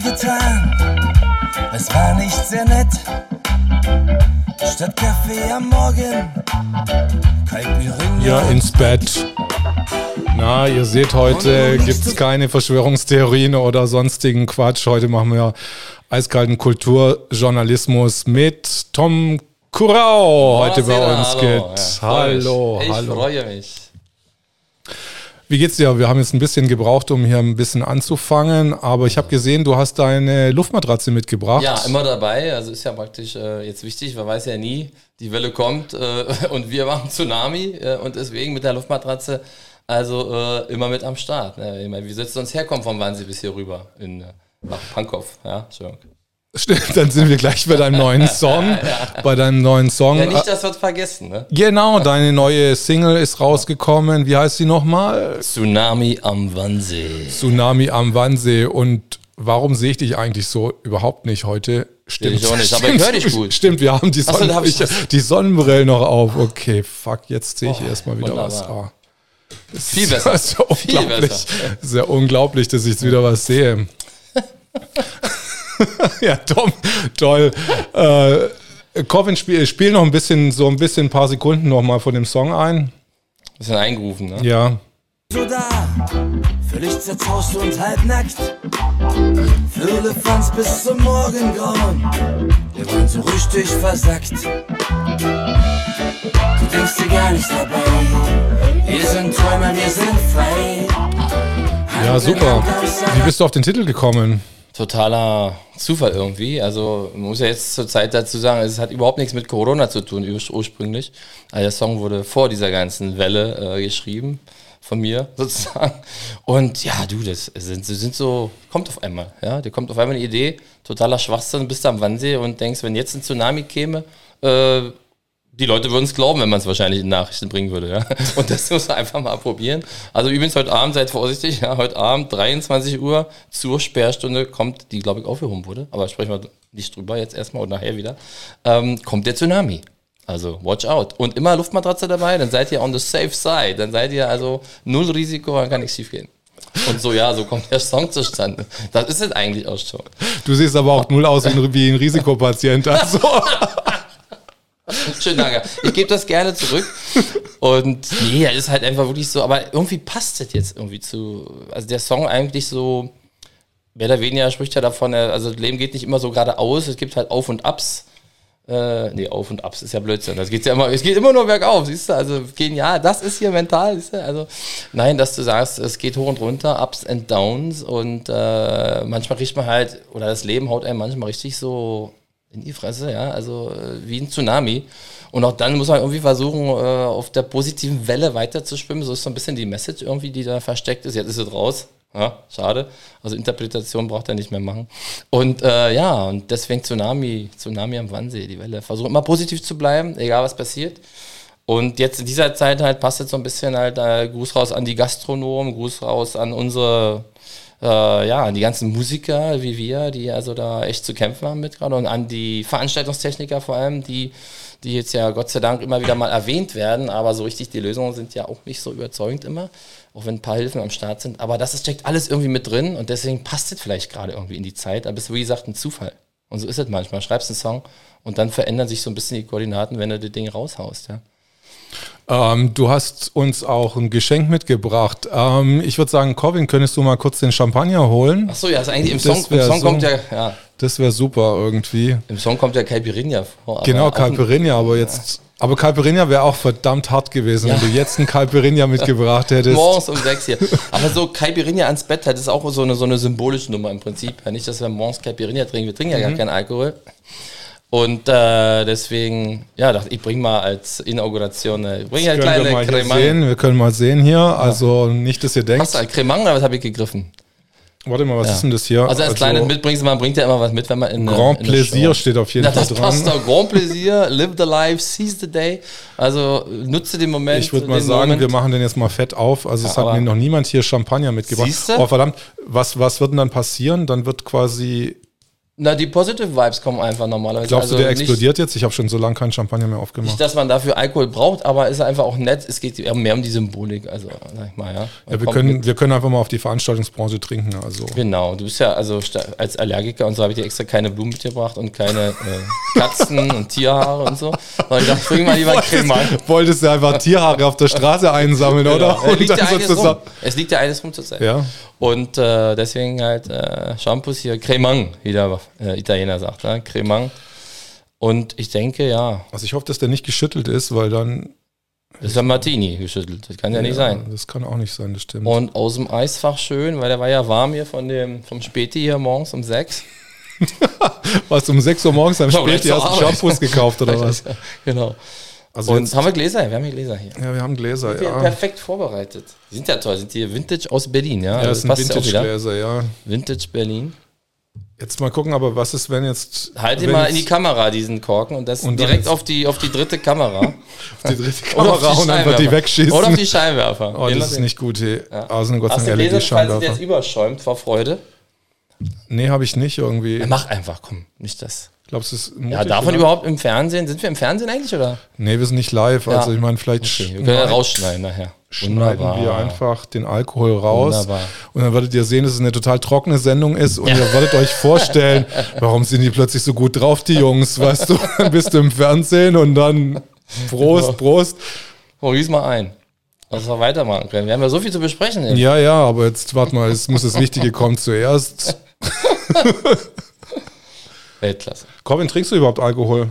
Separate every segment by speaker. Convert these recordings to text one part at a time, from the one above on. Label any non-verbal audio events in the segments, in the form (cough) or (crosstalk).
Speaker 1: getan. Es war nicht sehr nett. Statt Kaffee am Morgen,
Speaker 2: Ja, ins Bett. Na, ihr seht, heute gibt es keine Verschwörungstheorien oder sonstigen Quatsch. Heute machen wir eiskalten Kulturjournalismus mit Tom Kurau heute bei uns
Speaker 3: hallo.
Speaker 2: geht.
Speaker 3: Ja,
Speaker 2: hallo,
Speaker 3: ich
Speaker 2: hallo.
Speaker 3: freue mich.
Speaker 2: Wie geht's dir? Wir haben jetzt ein bisschen gebraucht, um hier ein bisschen anzufangen, aber ich habe gesehen, du hast deine Luftmatratze mitgebracht.
Speaker 3: Ja, immer dabei. Also ist ja praktisch äh, jetzt wichtig, man weiß ja nie, die Welle kommt äh, (laughs) und wir machen Tsunami äh, und deswegen mit der Luftmatratze also äh, immer mit am Start. Ne? Ich meine, wie sollst du sonst herkommen vom Wannsee bis hier rüber in, äh, nach Pankow? Ja, Entschuldigung.
Speaker 2: Stimmt, dann sind wir gleich bei deinem neuen (laughs) Song. Bei deinem neuen Song.
Speaker 3: Ja, nicht, das wird vergessen. Ne?
Speaker 2: Genau, deine neue Single ist rausgekommen. Wie heißt sie nochmal?
Speaker 3: Tsunami am Wannsee.
Speaker 2: Tsunami am Wannsee. Und warum sehe ich dich eigentlich so überhaupt nicht heute? Stimmt.
Speaker 3: ich auch nicht, aber ich höre dich gut.
Speaker 2: Stimmt, wir haben die,
Speaker 3: Ach so,
Speaker 2: Sonnen
Speaker 3: da hab
Speaker 2: die Sonnenbrille noch auf. Okay, fuck, jetzt sehe ich
Speaker 3: Oh,
Speaker 2: erstmal wieder was.
Speaker 3: wunderbar.
Speaker 2: Ah. Das
Speaker 3: Viel besser. (laughs)
Speaker 2: Ist ja
Speaker 3: Viel
Speaker 2: unglaublich.
Speaker 3: besser.
Speaker 2: Ja unglaublich, dass ich jetzt wieder was sehe. (laughs) (laughs) ja, Tom, toll. Äh, Corbin, spiel, spiel noch ein bisschen, so ein bisschen, ein paar Sekunden noch mal von dem Song ein.
Speaker 3: Bisschen eingerufen, ne?
Speaker 2: Ja.
Speaker 1: so da, völlig zerzaust und halbnackt. Firlefanz bis zum Morgengrauen, wir waren so richtig versackt. Du denkst dir gar nicht dabei, wir sind Träumer, wir sind frei.
Speaker 2: Ja, super. Wie bist du auf den Titel gekommen?
Speaker 3: Totaler Zufall irgendwie. Also man muss ja jetzt zur Zeit dazu sagen, es hat überhaupt nichts mit Corona zu tun ur- ursprünglich. Also der Song wurde vor dieser ganzen Welle äh, geschrieben von mir (laughs) sozusagen. Und ja, du, das sind, sind so, kommt auf einmal, ja, dir kommt auf einmal eine Idee, totaler Schwachsinn, bist du am Wannsee und denkst, wenn jetzt ein Tsunami käme, äh, die Leute würden es glauben, wenn man es wahrscheinlich in Nachrichten bringen würde. Ja? (laughs) Und das muss man einfach mal probieren. Also übrigens heute Abend, seid vorsichtig, ja, heute Abend 23 Uhr zur Sperrstunde kommt, die glaube ich aufgehoben wurde, aber sprechen wir nicht drüber jetzt erstmal und nachher wieder, ähm, kommt der Tsunami. Also watch out. Und immer Luftmatratze dabei, dann seid ihr on the safe side. Dann seid ihr also null Risiko, dann kann nichts schief gehen. Und so, ja, so kommt der Song zustande. Das ist es eigentlich auch schon.
Speaker 2: Du siehst aber auch null aus wie ein, wie ein Risikopatient. Also. (laughs) (laughs)
Speaker 3: Schön, danke. Ich gebe das gerne zurück. Und nee, das ist halt einfach wirklich so, aber irgendwie passt das jetzt irgendwie zu. Also der Song eigentlich so, mehr oder weniger spricht ja davon, also das Leben geht nicht immer so geradeaus, es gibt halt Auf und Abs. Äh, nee, Auf und Abs ist ja Blödsinn. Das geht ja immer, es geht immer nur bergauf, siehst du? Also genial, das ist hier mental, siehst du? Also nein, dass du sagst, es geht hoch und runter, Ups and Downs und äh, manchmal riecht man halt, oder das Leben haut einem manchmal richtig so in die Fresse, ja, also äh, wie ein Tsunami. Und auch dann muss man irgendwie versuchen, äh, auf der positiven Welle weiterzuschwimmen. So ist so ein bisschen die Message irgendwie, die da versteckt ist. Jetzt ist es raus. Ja, schade. Also Interpretation braucht er nicht mehr machen. Und äh, ja, und deswegen Tsunami, Tsunami am Wannsee, die Welle. Versuch immer positiv zu bleiben, egal was passiert. Und jetzt in dieser Zeit halt passt jetzt so ein bisschen halt äh, Gruß raus an die Gastronomen, Gruß raus an unsere äh, ja, an die ganzen Musiker wie wir, die also da echt zu kämpfen haben mit gerade und an die Veranstaltungstechniker vor allem, die, die jetzt ja Gott sei Dank immer wieder mal erwähnt werden, aber so richtig die Lösungen sind ja auch nicht so überzeugend immer, auch wenn ein paar Hilfen am Start sind. Aber das steckt alles irgendwie mit drin und deswegen passt es vielleicht gerade irgendwie in die Zeit, aber es ist wie gesagt ein Zufall. Und so ist es manchmal. Schreibst einen Song und dann verändern sich so ein bisschen die Koordinaten, wenn du das Ding raushaust, ja.
Speaker 2: Ähm, du hast uns auch ein Geschenk mitgebracht. Ähm, ich würde sagen, Corvin, könntest du mal kurz den Champagner holen?
Speaker 3: Ach so, ja, ist eigentlich im Song, im Song
Speaker 2: so-
Speaker 3: kommt ja, ja,
Speaker 2: Das wäre super irgendwie.
Speaker 3: im Song kommt ja Caipirinha vor.
Speaker 2: Genau, Caipirinha, aber jetzt. Aber Caipirinha wäre auch verdammt hart gewesen,
Speaker 3: Ja.
Speaker 2: wenn du jetzt einen Caipirinha (laughs) mitgebracht hättest.
Speaker 3: Morgens um sechs hier. Aber so Caipirinha ans Bett, das ist auch so eine, so eine symbolische Nummer im Prinzip. Ja, nicht, dass wir morgens Caipirinha trinken. Wir trinken ja
Speaker 2: Mhm.
Speaker 3: gar keinen Alkohol. Und äh, deswegen, ja, dachte ich, bring mal als Inauguration eine, bring eine
Speaker 2: wir
Speaker 3: kleine
Speaker 2: mal hier
Speaker 3: Cremant.
Speaker 2: sehen. Wir können mal sehen hier. Also nicht, dass ihr denkt.
Speaker 3: Hast du ein Cremant oder was habe ich gegriffen?
Speaker 2: Warte mal, was
Speaker 3: Ja.
Speaker 2: ist denn das hier?
Speaker 3: Also als kleines mitbringst man bringt ja immer was mit, wenn man in
Speaker 2: Grand
Speaker 3: in
Speaker 2: Plaisir steht auf jeden
Speaker 3: ja,
Speaker 2: Fall
Speaker 3: das passt
Speaker 2: dran.
Speaker 3: doch. Grand Plaisir, live the life, seize the day. Also nutze den Moment.
Speaker 2: Ich würde mal sagen,
Speaker 3: Moment.
Speaker 2: wir machen den jetzt mal fett auf. Also es
Speaker 3: Ja,
Speaker 2: hat
Speaker 3: aber-
Speaker 2: mir noch niemand hier Champagner mitgebracht.
Speaker 3: Siehste?
Speaker 2: Oh verdammt, was, was wird denn dann passieren? Dann wird quasi
Speaker 3: Na, die Positive Vibes kommen einfach normalerweise.
Speaker 2: Glaubst du,
Speaker 3: Also
Speaker 2: der
Speaker 3: nicht-
Speaker 2: explodiert jetzt? Ich habe schon so lange keinen Champagner mehr
Speaker 3: Nicht,
Speaker 2: aufgemacht.
Speaker 3: dass man dafür Alkohol braucht, aber ist einfach auch nett. Es geht mehr um die Symbolik. Also, sag ich mal, ja.
Speaker 2: Ja, wir, können,
Speaker 3: mit-
Speaker 2: wir können einfach mal auf die Veranstaltungsbranche trinken. Also.
Speaker 3: Genau, du bist ja also als Allergiker und so habe ich dir extra keine Blumen mitgebracht und keine äh, Katzen (laughs) und Tierhaare und so. Sondern ich dachte, bring mal lieber einen Cremant.
Speaker 2: Wolltest du einfach Tierhaare auf der Straße einsammeln, oder?
Speaker 3: Genau. Es liegt, ja eines rum. es liegt ja eines rum zur Zeit.
Speaker 2: Ja.
Speaker 3: Und äh, deswegen halt äh, Shampoos hier, Cremant, wie der äh, Italiener sagt, ne? Cremant. Und ich denke, ja,
Speaker 2: Also ich hoffe, dass der nicht geschüttelt ist, weil dann.
Speaker 3: das ist ja Martini geschüttelt. Das kann ja, nicht sein.
Speaker 2: Das kann auch nicht sein, das stimmt.
Speaker 3: Und aus dem Eisfach schön, weil der war ja warm hier von dem, vom Späti hier morgens um sechs. (laughs)
Speaker 2: Was um 6 Uhr morgens am
Speaker 3: Ja,
Speaker 2: Späti hast du. Shampoos gekauft oder (laughs) was?
Speaker 3: genau.
Speaker 2: Also
Speaker 3: Und
Speaker 2: jetzt,
Speaker 3: haben wir Gläser? Wir haben hier Gläser hier.
Speaker 2: ja, wir haben Gläser,
Speaker 3: Wir
Speaker 2: ja.
Speaker 3: Perfekt vorbereitet. Die sind ja toll, sind die Vintage aus Berlin, ja?
Speaker 2: Ja,
Speaker 3: Also
Speaker 2: das sind
Speaker 3: ja auch wieder.
Speaker 2: Vintage-Gläser, ja.
Speaker 3: Vintage Berlin.
Speaker 2: Jetzt mal gucken, aber was ist, wenn jetzt.
Speaker 3: Halt
Speaker 2: wenn
Speaker 3: mal in die Kamera, diesen Korken, und das
Speaker 2: Und
Speaker 3: direkt auf die, auf die dritte Kamera. (laughs)
Speaker 2: die dritte
Speaker 3: auf
Speaker 2: Kamera
Speaker 3: die
Speaker 2: und einfach die wegschießen.
Speaker 3: Oder auf die Scheinwerfer.
Speaker 2: oh, das ist nicht gut. Hey. Also eine Gott sei Dank
Speaker 3: es jetzt
Speaker 2: LED-Scheinwerfer.
Speaker 3: überschäumt vor Freude?
Speaker 2: Nee, habe ich nicht irgendwie.
Speaker 3: Ja, mach einfach, komm, nicht das.
Speaker 2: Glaubst du, es ist
Speaker 3: Ja,
Speaker 2: mutig,
Speaker 3: man
Speaker 2: oder?
Speaker 3: überhaupt im Fernsehen? Sind wir im Fernsehen eigentlich, oder?
Speaker 2: Nee, wir sind nicht live. Also ich meine, vielleicht
Speaker 3: Okay, wir können ja rausschneiden nachher.
Speaker 2: schneiden wir einfach den Alkohol raus.
Speaker 3: Wunderbar.
Speaker 2: Und dann werdet ihr sehen, dass es eine total trockene Sendung ist. Und ihr werdet euch vorstellen, (laughs) warum sind die plötzlich so gut drauf, die Jungs? Weißt du, (laughs) dann bist du im Fernsehen und dann Prost, Prost.
Speaker 3: Oh, gieß mal ein. Dass wir weitermachen können. Wir haben ja so viel zu besprechen. Jetzt.
Speaker 2: Ja, ja, aber jetzt warte mal, es muss das Wichtige kommen (laughs) zuerst.
Speaker 3: Weltklasse.
Speaker 2: Corbin, trinkst du überhaupt Alkohol?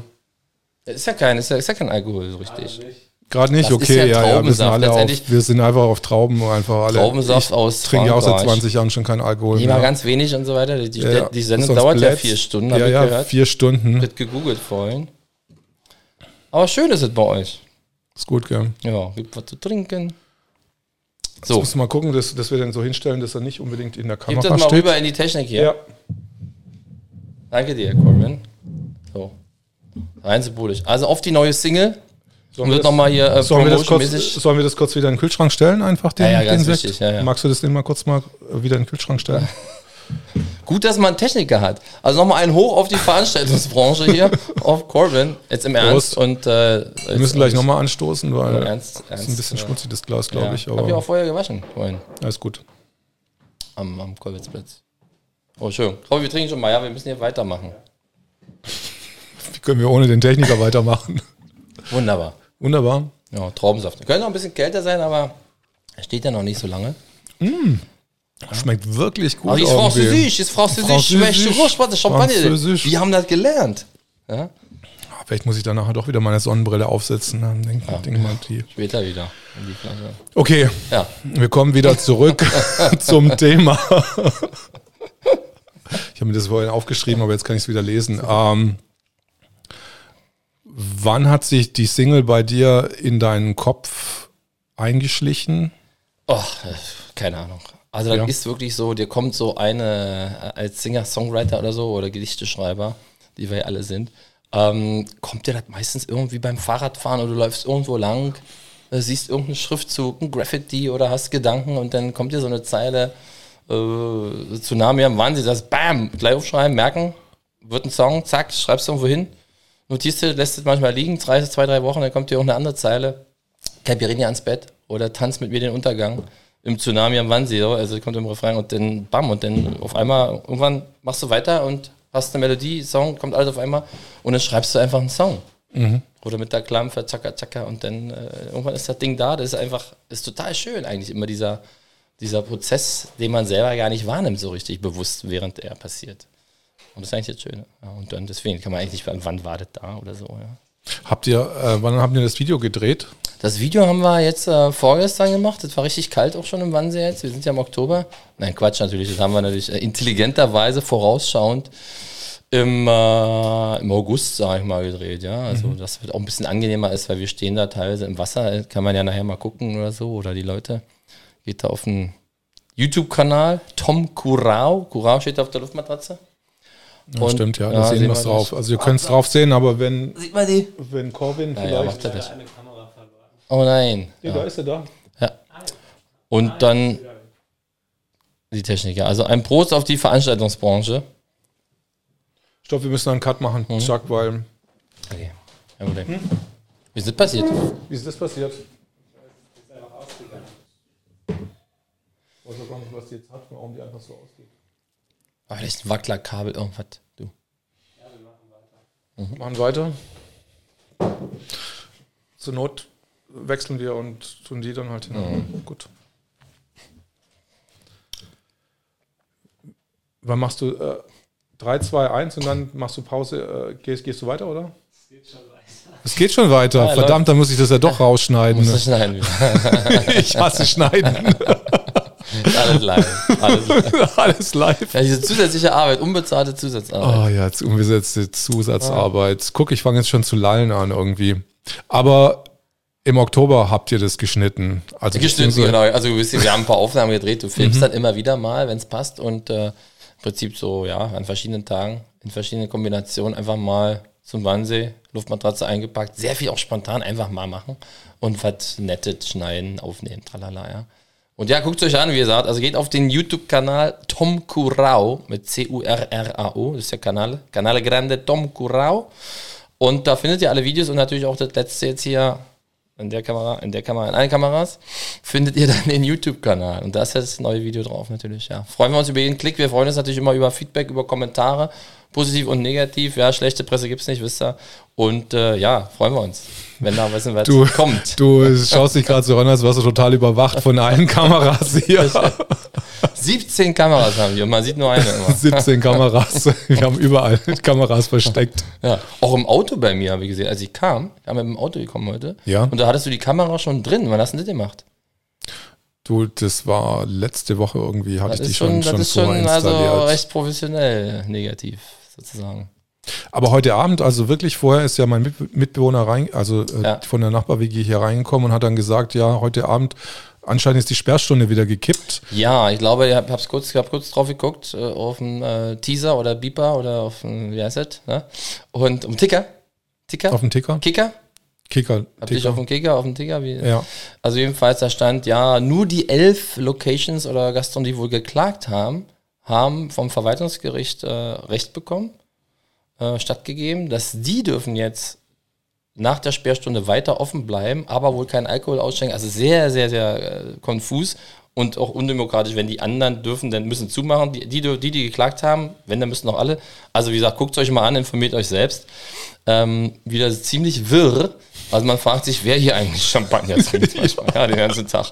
Speaker 3: Ist ja kein, ist ja, ist ja kein Alkohol so richtig.
Speaker 2: Gerade nicht,
Speaker 3: Das ist
Speaker 2: okay,
Speaker 3: ja
Speaker 2: ja, ja, wir sind alle auf, wir sind einfach auf Trauben einfach alle.
Speaker 3: Traubensaft
Speaker 2: ich
Speaker 3: aus
Speaker 2: trinke ja auch seit
Speaker 3: Frankreich.
Speaker 2: 20 Jahren schon keinen Alkohol
Speaker 3: Immer ganz wenig und so weiter. Die,
Speaker 2: Ja, ja.
Speaker 3: die Sendung
Speaker 2: Sonst
Speaker 3: dauert ja
Speaker 2: blätt's.
Speaker 3: vier Stunden,
Speaker 2: Ja,
Speaker 3: habe ich
Speaker 2: ja,
Speaker 3: gehört.
Speaker 2: vier Stunden.
Speaker 3: Wird gegoogelt vorhin. Aber schön ist es bei euch.
Speaker 2: Ist gut, gell?
Speaker 3: Ja, gibt was zu trinken.
Speaker 2: Jetzt
Speaker 3: So,
Speaker 2: musst du mal gucken, dass, dass wir den so hinstellen, dass er nicht unbedingt in der
Speaker 3: gib
Speaker 2: Kamera
Speaker 3: das mal
Speaker 2: steht.
Speaker 3: rüber in die Technik hier.
Speaker 2: Ja.
Speaker 3: Danke dir, Corbin. So. Rein symbolisch. Also auf die neue Single.
Speaker 2: Sollen
Speaker 3: Wird nochmal hier äh,
Speaker 2: sollen, wir das kurz, sollen wir das kurz wieder in den Kühlschrank stellen? Einfach den,
Speaker 3: Ja, ja, ganz
Speaker 2: den
Speaker 3: wichtig, ja.
Speaker 2: Magst du das den mal kurz mal wieder in den Kühlschrank stellen? (laughs)
Speaker 3: Gut, dass man einen Techniker hat. Also nochmal ein Hoch auf die Veranstaltungsbranche hier, (laughs) auf Corbin. Jetzt im Ernst. Und, äh,
Speaker 2: Wir müssen gleich nochmal anstoßen, weil
Speaker 3: Ernst,
Speaker 2: das ist
Speaker 3: ernst,
Speaker 2: ein bisschen schmutzig, das Glas, glaube ich.
Speaker 3: Hab ich
Speaker 2: Aber
Speaker 3: auch vorher gewaschen vorhin.
Speaker 2: alles gut.
Speaker 3: Am, am Kolwitzplatz. Oh, schön. Komm, wir trinken schon mal. Ja, wir müssen hier weitermachen.
Speaker 2: Wie (laughs) können wir ohne den Techniker weitermachen?
Speaker 3: Wunderbar.
Speaker 2: Wunderbar.
Speaker 3: Ja, Traubensaft. Könnte noch ein bisschen kälter sein, aber er steht ja noch nicht so lange.
Speaker 2: Schmeckt wirklich gut.
Speaker 3: Aber ist französisch, ist französisch.
Speaker 2: Französisch,
Speaker 3: Großspatte, Champagner.
Speaker 2: Französisch.
Speaker 3: Die haben das gelernt. Ja?
Speaker 2: Ah, Vielleicht muss ich dann nachher doch wieder meine Sonnenbrille aufsetzen. Dann denk, denk mal die.
Speaker 3: Später wieder.
Speaker 2: Okay,
Speaker 3: Ja.
Speaker 2: wir kommen wieder zurück (laughs) (laughs) zum Thema. Ich habe mir das vorhin aufgeschrieben, aber jetzt kann ich es wieder lesen. Ähm, wann hat sich die Single bei dir in deinen Kopf eingeschlichen?
Speaker 3: Oh, keine Ahnung. Also das
Speaker 2: Ja.
Speaker 3: ist wirklich so, dir kommt so eine, äh, als Singer, Songwriter oder so oder Gedichteschreiber, die wir ja alle sind, ähm, kommt dir das meistens irgendwie beim Fahrradfahren oder du läufst irgendwo lang, äh, siehst irgendeinen Schriftzug, ein Graffiti oder hast Gedanken und dann kommt dir so eine Zeile, äh, Tsunami am Wahnsinn, das BAM, gleich aufschreiben, merken, wird ein Song, zack, schreibst du irgendwo hin, notierst du, lässt es manchmal liegen, drei, zwei, drei Wochen, dann kommt dir irgendeine andere Zeile, Caipirinha ans Bett oder tanz mit mir den Untergang im Tsunami am Wannsee, so. also kommt im Refrain und dann bam und dann auf einmal irgendwann machst du weiter und hast eine Melodie, Song, kommt alles auf einmal und dann schreibst du einfach einen Song. Oder mit der Klampfe, zacka, zacka und dann äh, irgendwann ist das Ding da, das ist einfach, ist total schön eigentlich immer dieser, dieser Prozess, den man selber gar nicht wahrnimmt so richtig bewusst, während er passiert. Und das ist eigentlich das Schöne. Ja, und dann deswegen kann man eigentlich nicht, wann war das da oder so, ja.
Speaker 2: Habt ihr, äh, wann habt ihr das Video gedreht?
Speaker 3: Das Video haben wir jetzt äh, vorgestern gemacht. Es war richtig kalt auch schon im Wannsee jetzt. Wir sind ja im Oktober. Nein, Quatsch natürlich. Das haben wir natürlich äh, intelligenterweise vorausschauend im, äh, im August, sage ich mal, gedreht. Ja, also das wird auch ein bisschen angenehmer ist, weil wir stehen da teilweise im Wasser. Kann man ja nachher mal gucken oder so. Oder die Leute. Geht da auf den YouTube-Kanal. Tom Curao. Curao steht da auf der Luftmatratze.
Speaker 2: Ja,
Speaker 3: Und-
Speaker 2: stimmt, ja,
Speaker 3: ja,
Speaker 2: da sehen
Speaker 3: sehen
Speaker 2: wir es drauf. Also ihr könnt es drauf sehen, aber wenn,
Speaker 3: Sieht man die?
Speaker 2: wenn Corbin
Speaker 3: Ja, ja,
Speaker 2: vielleicht...
Speaker 3: macht er das. Oh nein.
Speaker 2: Ja, Da ist er da.
Speaker 3: Ja. Und dann die Techniker. Also ein Prost auf die Veranstaltungsbranche.
Speaker 2: Stopp, wir müssen einen Cut machen,
Speaker 3: Mhm.
Speaker 2: Chuck, weil.
Speaker 3: Okay. Kein Problem. Wie ist das passiert?
Speaker 2: Wie ist das passiert? Ich weiß auch gar nicht, was die jetzt hat, warum die einfach so ausgeht.
Speaker 3: Ah, vielleicht ein Wacklerkabel, irgendwas. Du.
Speaker 2: Machen weiter. Zur Not wechseln wir und tun die dann halt hin.
Speaker 3: Mhm.
Speaker 2: Gut. Wann machst du äh, 3, 2, 1 und dann machst du Pause? Äh, gehst, gehst du weiter, oder? Es geht schon weiter.
Speaker 3: Ja,
Speaker 2: Verdammt, dann muss ich das ja doch rausschneiden.
Speaker 3: Muss das schneiden. (laughs)
Speaker 2: ich hasse Schneiden. (laughs)
Speaker 3: Alles live. Alles live. (laughs)
Speaker 2: Alles live.
Speaker 3: Ja, diese zusätzliche Arbeit, unbezahlte Zusatzarbeit.
Speaker 2: Oh ja, jetzt umgesetzte Zusatzarbeit. Guck, ich fange jetzt schon zu lallen an irgendwie. Aber im Oktober habt ihr das geschnitten. Also
Speaker 3: Geschnitten, genau. Also wir haben ein paar Aufnahmen gedreht, du filmst dann immer wieder mal, wenn es passt und äh, im Prinzip so, ja, an verschiedenen Tagen, in verschiedenen Kombinationen einfach mal zum Wannsee, Luftmatratze eingepackt, sehr viel auch spontan einfach mal machen und was Nettes schneiden, aufnehmen, tralala, ja. Und ja, guckt euch an, wie gesagt, also geht auf den YouTube-Kanal Tom Curao mit C-U-R-R-A-O, das ist der Kanal, Kanale Grande Tom Curao. Und da findet ihr alle Videos und natürlich auch das letzte jetzt hier in der Kamera, in der Kamera, in allen Kameras, findet ihr (laughs) dann den YouTube-Kanal. Und da ist das neue Video drauf natürlich, ja. Freuen wir uns über jeden Klick. Wir freuen uns natürlich immer über Feedback, über Kommentare, positiv und negativ. Ja, schlechte Presse gibt's nicht, wisst ihr. Und äh, ja, freuen wir uns, wenn da was, was
Speaker 2: Du,
Speaker 3: kommt.
Speaker 2: du schaust dich gerade so an, als wärst du total überwacht von allen (laughs) Kameras hier.
Speaker 3: 17 Kameras haben wir und man sieht nur eine immer. (laughs)
Speaker 2: 17 Kameras. Wir haben überall Kameras versteckt.
Speaker 3: Ja, auch im Auto bei mir habe ich gesehen, als ich kam, ich bin mit dem Auto gekommen heute.
Speaker 2: Ja.
Speaker 3: Und da hattest du die Kamera schon drin. Wann hast du das gemacht?
Speaker 2: Du, das war letzte Woche irgendwie, hatte
Speaker 3: Das
Speaker 2: ich die schon,
Speaker 3: schon, das ist schon
Speaker 2: vorinstalliert.
Speaker 3: also recht professionell negativ sozusagen.
Speaker 2: Aber heute Abend, also wirklich vorher ist ja mein Mit- Mitbewohner rein, also äh,
Speaker 3: Ja.
Speaker 2: von der Nachbar-WG hier reingekommen und hat dann gesagt, ja, heute Abend, anscheinend ist die Sperrstunde wieder gekippt.
Speaker 3: Ja, ich glaube, ich habe hab's kurz, ich hab kurz drauf geguckt, äh, auf einen äh, Teaser oder Beeper oder auf einen, wie heißt das? Ne? Und um Ticker. Ticker?
Speaker 2: Auf dem Ticker?
Speaker 3: Kicker?
Speaker 2: Kicker.
Speaker 3: Habt ihr dich
Speaker 2: Ticker.
Speaker 3: auf dem Kicker, auf dem Ticker? Wie?
Speaker 2: Ja.
Speaker 3: Also jedenfalls, da stand, ja, nur die elf Locations oder Gastronomen, die wohl geklagt haben, haben vom Verwaltungsgericht äh, Recht bekommen, äh, stattgegeben, dass die dürfen jetzt nach der Sperrstunde weiter offen bleiben, aber wohl keinen Alkohol ausschenken. Also sehr, sehr, sehr äh, konfus und auch undemokratisch. Wenn die anderen dürfen, dann müssen zumachen. Die, die, die, die geklagt haben, wenn, dann müssen auch alle. Also wie gesagt, guckt euch mal an, informiert euch selbst. Ähm, wieder ziemlich wirr. Also man fragt sich, wer hier eigentlich Champagner trinkt (laughs) ja, den ganzen Tag.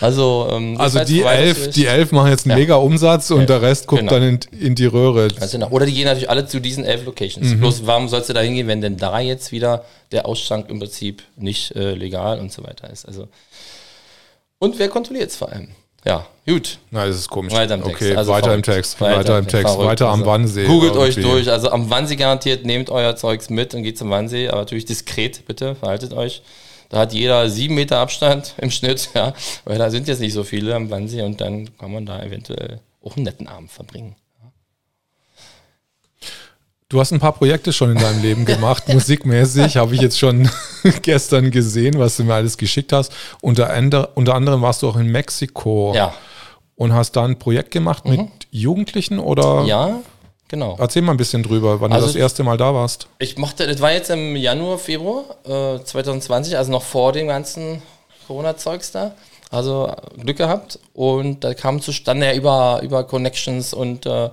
Speaker 3: Also, ähm,
Speaker 2: Also die elf, die elf machen jetzt einen
Speaker 3: Ja.
Speaker 2: mega Umsatz und
Speaker 3: Elf,
Speaker 2: der Rest guckt
Speaker 3: genau.
Speaker 2: dann in, in die Röhre.
Speaker 3: Ganz genau. Oder die gehen natürlich alle zu diesen elf Locations.
Speaker 2: Mhm.
Speaker 3: Bloß warum sollst du da hingehen, wenn denn da jetzt wieder der Ausschank im Prinzip nicht äh, legal und so weiter ist? Also und wer kontrolliert es vor allem? Ja, gut.
Speaker 2: Nein, das ist komisch.
Speaker 3: Weiter im Text.
Speaker 2: Okay,
Speaker 3: Also
Speaker 2: weiter im. Text, weiter, im Text,
Speaker 3: verrückt.
Speaker 2: weiter am
Speaker 3: Also
Speaker 2: Wannsee.
Speaker 3: Googelt euch
Speaker 2: irgendwie.
Speaker 3: durch. Also am Wannsee garantiert, nehmt euer Zeugs mit und geht zum Wannsee, aber natürlich diskret, bitte, verhaltet euch. Da hat jeder sieben Meter Abstand im Schnitt, (laughs) ja, weil da sind jetzt nicht so viele am Wannsee und dann kann man da eventuell auch einen netten Abend verbringen.
Speaker 2: Du hast ein paar Projekte schon in deinem Leben (laughs) gemacht, musikmäßig, habe ich jetzt schon (laughs) gestern gesehen, was du mir alles geschickt hast. Unter, ander, unter anderem warst du auch in Mexiko
Speaker 3: Ja, Mhm.
Speaker 2: und hast da ein Projekt gemacht mit Jugendlichen oder?
Speaker 3: ja, genau.
Speaker 2: Erzähl mal ein bisschen drüber, wann
Speaker 3: Also-
Speaker 2: du das erste Mal da warst.
Speaker 3: Ich machte, das war jetzt im Januar, Februar äh, 2020, also noch vor dem ganzen Corona-Zeugs da. Also Glück gehabt und da kam zustande ja über, über Connections und äh,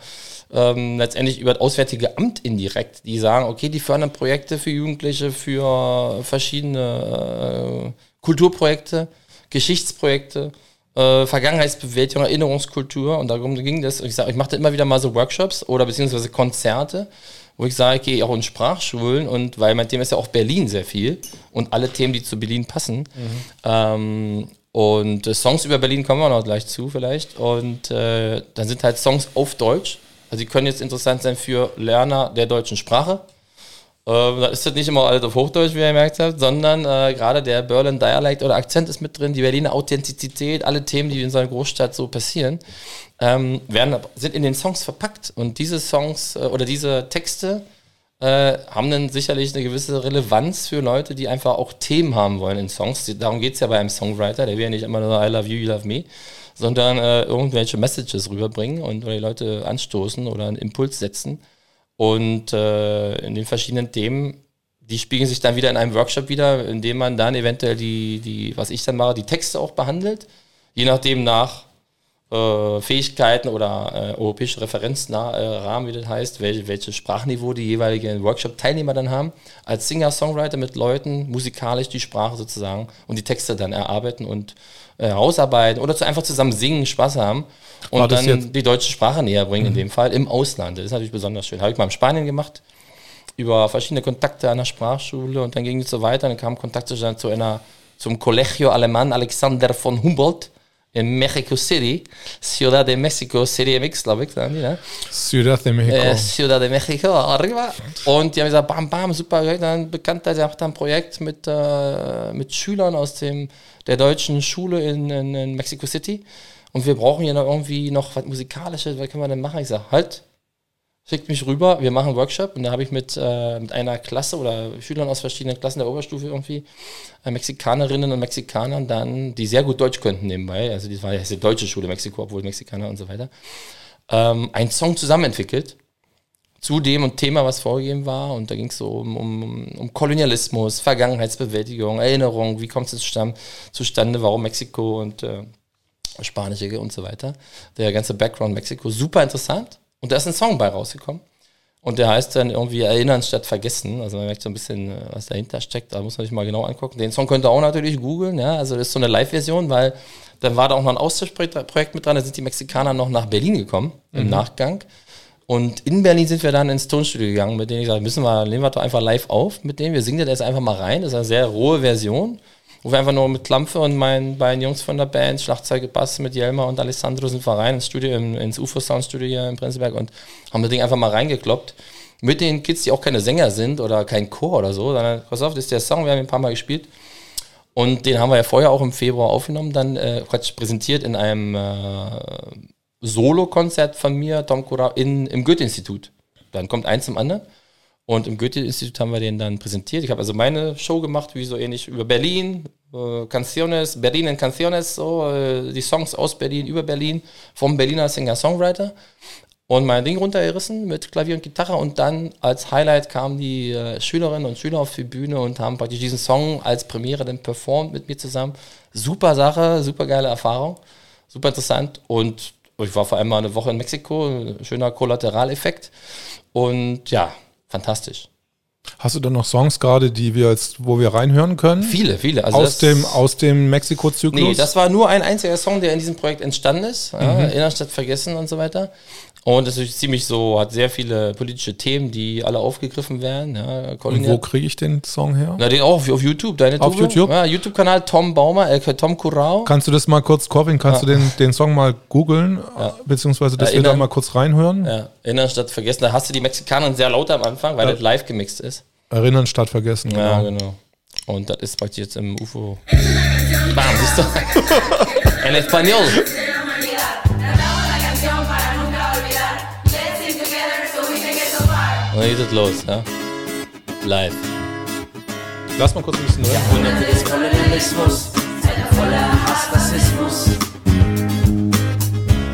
Speaker 3: ähm, letztendlich über das Auswärtige Amt indirekt, die sagen, okay, die fördern Projekte für Jugendliche, für verschiedene äh, Kulturprojekte, Geschichtsprojekte, äh, Vergangenheitsbewältigung, Erinnerungskultur und darum ging das. Ich sage, ich machte immer wieder mal so Workshops oder beziehungsweise Konzerte, wo ich sage, ich gehe auch in Sprachschulen und weil mein Thema ist ja auch Berlin sehr viel und alle Themen, die zu Berlin passen. Ähm, und äh, Songs über Berlin kommen wir noch gleich zu vielleicht. Und äh, dann sind halt Songs auf Deutsch. Also die können jetzt interessant sein für Lerner der deutschen Sprache. Ähm, da ist das nicht immer alles auf Hochdeutsch, wie ihr gemerkt habt, sondern äh, gerade der Berlin Dialect oder Akzent ist mit drin, die Berliner Authentizität, alle Themen, die in so einer Großstadt so passieren, ähm, werden, sind in den Songs verpackt. Und diese Songs äh, oder diese Texte äh, haben dann sicherlich eine gewisse Relevanz für Leute, die einfach auch Themen haben wollen in Songs. Darum geht es ja bei einem Songwriter, der will ja nicht immer nur I love you, you love me, sondern äh, irgendwelche Messages rüberbringen und die Leute anstoßen oder einen Impuls setzen. Und äh, in den verschiedenen Themen, die spiegeln sich dann wieder in einem Workshop wieder, in dem man dann eventuell die, die, was ich dann mache, die Texte auch behandelt, je nachdem nach Fähigkeiten oder äh, europäische Referenzrahmen, wie das heißt, welche, welches Sprachniveau die jeweiligen Workshop-Teilnehmer dann haben, als Singer-Songwriter mit Leuten musikalisch die Sprache sozusagen und die Texte dann erarbeiten und äh, herausarbeiten oder zu einfach zusammen singen, Spaß haben und dann
Speaker 2: jetzt-
Speaker 3: die deutsche Sprache näher bringen, in dem Fall im Ausland. Das ist natürlich besonders schön. Habe ich mal in Spanien gemacht, über verschiedene Kontakte an der Sprachschule und dann ging es so weiter. Dann kam Kontakt zu, zu einer, zum Colegio Alemán Alexander von Humboldt in Mexico City, Ciudad de Mexico, City MX, glaube ich, sagen die, ne?
Speaker 2: Ciudad de Mexico.
Speaker 3: Äh, Ciudad de Mexico, arriba. Und die haben gesagt, bam, bam, super, dann Bekannter, der macht ein Projekt mit, äh, mit Schülern aus dem, der deutschen Schule in, in, in Mexico City. Und wir brauchen hier noch irgendwie noch was Musikalisches, was können wir denn machen? Ich sage, halt, schickt mich rüber, wir machen einen Workshop. Und da habe ich mit, äh, mit einer Klasse oder Schülern aus verschiedenen Klassen der Oberstufe irgendwie, äh, Mexikanerinnen und Mexikanern dann, die sehr gut Deutsch könnten nebenbei, also das war ja die deutsche Schule Mexiko, obwohl Mexikaner und so weiter, ähm, einen Song zusammen entwickelt zu dem und Thema, was vorgegeben war. Und da ging es so um, um, um Kolonialismus, Vergangenheitsbewältigung, Erinnerung, wie kommt es zustande, warum Mexiko und äh, Spanische und so weiter. Der ganze Background Mexiko, super interessant. Und da ist ein Song bei rausgekommen. Und der heißt dann irgendwie Erinnern statt Vergessen. Also man merkt so ein bisschen, äh, was dahinter steckt. Da muss man sich mal genau angucken. Den Song könnt ihr auch natürlich googeln. Ja? Also das ist so eine Live-Version, weil dann war da auch noch ein Austauschprojekt mit dran. Da sind die Mexikaner noch nach Berlin gekommen im Nachgang. Und in Berlin sind wir dann ins Tonstudio gegangen, mit denen ich gesagt müssen wir, nehmen wir doch einfach live auf mit denen. Wir singen das jetzt einfach mal rein. Das ist eine sehr rohe Version, wo wir einfach nur mit Klampfe und meinen beiden Jungs von der Band, Schlagzeug, Bass mit Jelmer und Alessandro sind wir rein ins Studio, ins UFO Sound Studio hier in Prenzlberg und haben das Ding einfach mal reingekloppt. Mit den Kids, die auch keine Sänger sind oder kein Chor oder so, sondern pass auf, das ist der Song, wir haben ihn ein paar Mal gespielt. Und den haben wir ja vorher auch im Februar aufgenommen, dann äh, präsentiert in einem äh, Solo-Konzert von mir, Tom Kura, in, im Goethe-Institut. Dann kommt eins zum anderen. Und im Goethe-Institut haben wir den dann präsentiert. Ich habe also meine Show gemacht, wie so ähnlich über Berlin, äh, Canciones, Berlin in Canciones, so, äh, die Songs aus Berlin, über Berlin, vom Berliner Singer-Songwriter. Und mein Ding runtergerissen mit Klavier und Gitarre und dann als Highlight kamen die äh, Schülerinnen und Schüler auf die Bühne und haben praktisch diesen Song als Premiere dann performt mit mir zusammen. Super Sache, super geile Erfahrung, super interessant und ich war vor allem mal eine Woche in Mexiko, schöner Kollateraleffekt und ja, fantastisch.
Speaker 2: Hast du dann noch Songs gerade, die wir jetzt, wo wir reinhören können?
Speaker 3: Viele, viele. Also
Speaker 2: aus dem, aus dem Mexiko-Zyklus?
Speaker 3: Nee, das war nur ein einziger Song, der in diesem Projekt entstanden ist. Ja, Innerstadt vergessen und so weiter. Und das ist ziemlich so, hat sehr viele politische Themen, die alle aufgegriffen werden. Ja,
Speaker 2: Und
Speaker 3: Kolonial-
Speaker 2: wo kriege ich den Song her?
Speaker 3: Na, den auch auf, auf YouTube, deine
Speaker 2: Auf
Speaker 3: Tube.
Speaker 2: YouTube?
Speaker 3: Ja, YouTube-Kanal Tom Baumer, äh, Tom Kurau.
Speaker 2: Kannst du das mal kurz, Corvin, kannst du den, den Song mal googeln, beziehungsweise dass wir da
Speaker 3: Erinnern.
Speaker 2: mal kurz reinhören?
Speaker 3: Ja, Innerstadt vergessen. Da hast du die Mexikaner sehr laut am Anfang, weil
Speaker 2: Ja.
Speaker 3: das live gemixt ist.
Speaker 2: Erinnern statt vergessen.
Speaker 3: Ja,
Speaker 2: Genau.
Speaker 3: genau. Und das ist praktisch jetzt im UFO. (laughs) Bam, siehst du? (laughs) En español. Dann geht es los, ja. Live.
Speaker 2: Lass mal kurz ein bisschen hören.
Speaker 1: Jahrhunderte des Kolonialismus, Zeiten voller Hass, Rassismus.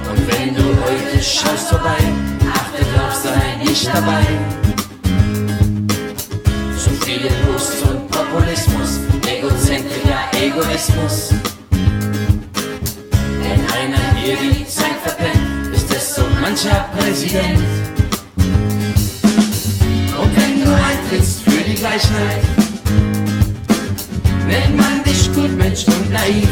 Speaker 1: Und wenn du heute schaust vorbei, achte drauf, sei nicht dabei. Zu viel Lust und Populismus, Egozentrik, ja Egoismus. Wenn einer hier die Zeit verpennt, ist es so mancher Präsident. Du eintrittst für die Gleichheit, nennt man dich Gutmensch und naiv.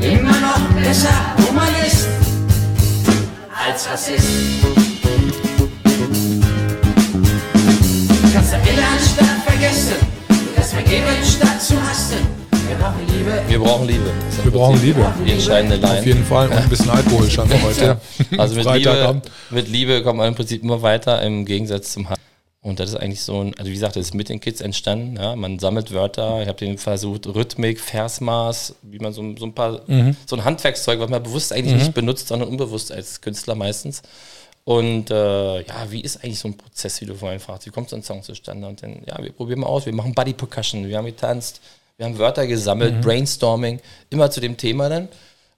Speaker 1: Immer noch besser Humanist als Rassist. Du kannst erinnern statt vergessen, du kannst vergeben statt zu hassen. Wir brauchen Liebe.
Speaker 3: Wir brauchen Liebe.
Speaker 2: Wir brauchen.
Speaker 3: Die entscheidende Line.
Speaker 2: Auf jeden Fall. Und ein bisschen Alkohol scheinbar heute.
Speaker 3: Also mit Liebe, mit Liebe kommt man im Prinzip immer weiter im Gegensatz zum Hass. Und das ist eigentlich so ein, also wie gesagt, das ist mit den Kids entstanden. Ja? Man sammelt Wörter. Ich habe den versucht, Rhythmik, Versmaß, wie man so, so ein paar,
Speaker 2: Mhm.
Speaker 3: so ein Handwerkszeug, was man bewusst eigentlich nicht benutzt, sondern unbewusst als Künstler meistens. Und äh, ja, wie ist eigentlich so ein Prozess, wie du vorhin fragst? Wie kommt so ein Song zustande? Und dann, ja, wir probieren mal aus. Wir machen Body Percussion, wir haben getanzt, wir haben Wörter gesammelt, Brainstorming, immer zu dem Thema dann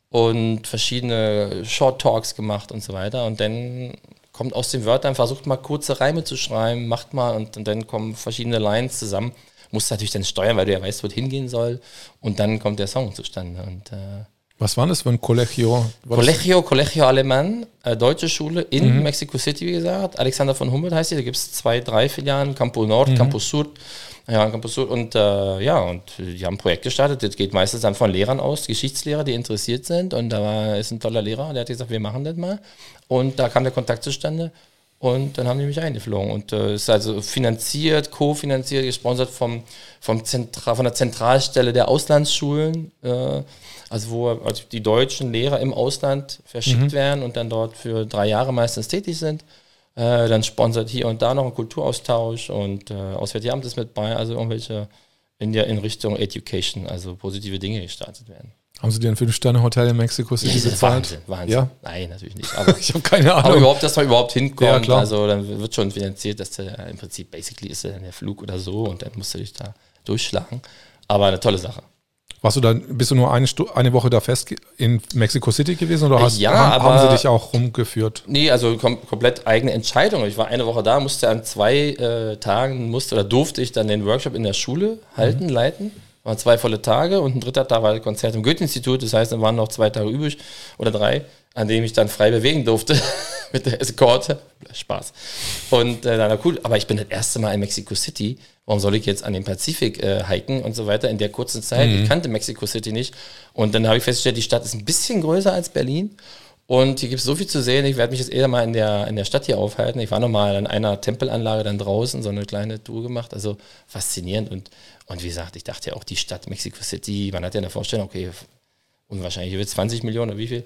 Speaker 3: und verschiedene Short Talks gemacht und so weiter. Und dann kommt aus den Wörtern, versucht mal kurze Reime zu schreiben, macht mal und, und dann kommen verschiedene Lines zusammen. Musst natürlich dann steuern, weil du ja weißt, wo es hingehen soll. Und dann kommt der Song zustande. Und, äh,
Speaker 2: Was war das für ein Collegio? War
Speaker 3: Colegio, Colegio Alemán, äh, deutsche Schule in Mexico City, wie gesagt. Alexander von Humboldt heißt sie. Da gibt es zwei, drei Filialen, Campo Nord, Campo Sur. Ja, Campo Sur. Und äh, ja, und die haben ein Projekt gestartet. Das geht meistens dann von Lehrern aus, Geschichtslehrer, die interessiert sind. Und da war, ist ein toller Lehrer, der hat gesagt, wir machen das mal. Und da kam der Kontakt zustande. Und dann haben die mich eingeflogen. Und äh, ist also finanziert, kofinanziert, gesponsert vom, vom Zentra von der Zentralstelle der Auslandsschulen. Äh, also wo also die deutschen Lehrer im Ausland verschickt werden und dann dort für drei Jahre meistens tätig sind. Äh, dann sponsert hier und da noch einen Kulturaustausch und äh, Auswärtige Amt ist mit bei, also irgendwelche in, der, in Richtung Education, also positive Dinge gestartet werden.
Speaker 2: Haben Sie dir ein Fünf-Sterne-Hotel in Mexico City bezahlt?
Speaker 3: Wahnsinn, Wahnsinn.
Speaker 2: Ja.
Speaker 3: Nein, natürlich nicht. (laughs) Aber,
Speaker 2: Ich habe keine
Speaker 3: aber
Speaker 2: Ahnung.
Speaker 3: überhaupt, dass man überhaupt hinkommt,
Speaker 2: Ja,
Speaker 3: also dann wird schon finanziert, dass der im Prinzip basically ist dann der Flug oder so und dann musst du dich da durchschlagen. Aber eine tolle Sache.
Speaker 2: Warst du dann, bist du nur eine, Stu eine Woche da fest in Mexico City gewesen oder hast,
Speaker 3: Ja,
Speaker 2: haben, haben
Speaker 3: aber-
Speaker 2: sie dich auch rumgeführt?
Speaker 3: Nee, also kom komplett eigene Entscheidung. Ich war eine Woche da, musste an zwei äh, Tagen, musste oder durfte ich dann den Workshop in der Schule halten, leiten. Waren zwei volle Tage und ein dritter Tag war das Konzert im Goethe-Institut. Das heißt, dann waren noch zwei Tage übrig oder drei, an denen ich dann frei bewegen durfte (laughs) mit der Eskorte. Spaß. Und äh, dann war cool, aber ich bin das erste Mal in Mexico City. Warum soll ich jetzt an den Pazifik äh, hiken und so weiter in der kurzen Zeit? Ich kannte Mexico City nicht. Und dann habe ich festgestellt, die Stadt ist ein bisschen größer als Berlin. Und hier gibt es so viel zu sehen. Ich werde mich jetzt eher mal in der, in der Stadt hier aufhalten. Ich war noch mal an einer Tempelanlage dann draußen, so eine kleine Tour gemacht. Also faszinierend. Und, und wie gesagt, ich dachte ja auch, die Stadt Mexico City, man hat ja eine Vorstellung, okay, unwahrscheinlich, hier wird 20 Millionen oder wie viel?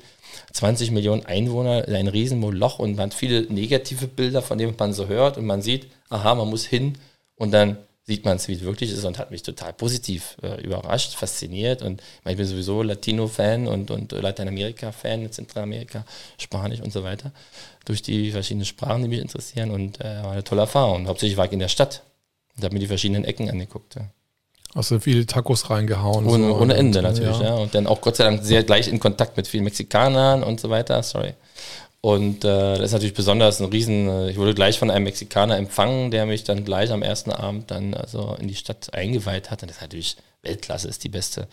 Speaker 3: 20 Millionen Einwohner, ein Riesenmoloch und man hat viele negative Bilder, von denen man so hört und man sieht, aha, man muss hin und dann sieht man es, wie es wirklich ist und hat mich total positiv äh, überrascht, fasziniert und ich, meine, ich bin sowieso Latino-Fan und, und Lateinamerika-Fan, Zentralamerika, Spanisch und so weiter, durch die verschiedenen Sprachen, die mich interessieren und äh, war eine tolle Erfahrung. Hauptsächlich war ich in der Stadt und habe mir die verschiedenen Ecken angeguckt. Ja.
Speaker 2: Hast du viele Tacos reingehauen?
Speaker 3: Ohne,
Speaker 2: so
Speaker 3: ohne Ende natürlich, ja.
Speaker 2: ja.
Speaker 3: Und dann auch Gott sei Dank sehr gleich in Kontakt mit vielen Mexikanern und so weiter, sorry. Und äh, das ist natürlich besonders ein Riesen, äh, ich wurde gleich von einem Mexikaner empfangen, der mich dann gleich am ersten Abend dann also in die Stadt eingeweiht hat. Und das ist natürlich Weltklasse, ist die beste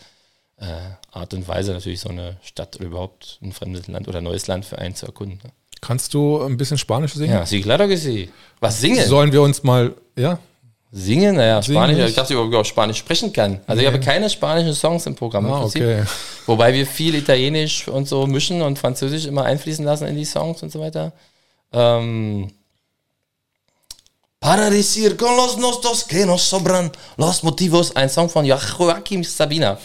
Speaker 3: äh, Art und Weise, natürlich so eine Stadt oder überhaupt ein fremdes Land oder neues Land für einen zu erkunden. Ne?
Speaker 2: Kannst du ein bisschen Spanisch singen?
Speaker 3: Ja, sí, claro que sí. Was singen?
Speaker 2: Sollen wir uns mal, ja?
Speaker 3: Singen, naja,
Speaker 2: Singen
Speaker 3: Spanisch.
Speaker 2: nicht?
Speaker 3: Ich dachte, ich auch Spanisch sprechen kann. Also ich habe keine spanischen Songs im Programm. im
Speaker 2: Ah, okay.
Speaker 3: Wobei wir viel Italienisch und so mischen und Französisch immer einfließen lassen in die Songs und so weiter. Ähm, Para decir con los nostos que nos sobran los motivos, ein Song von Joachim Sabina.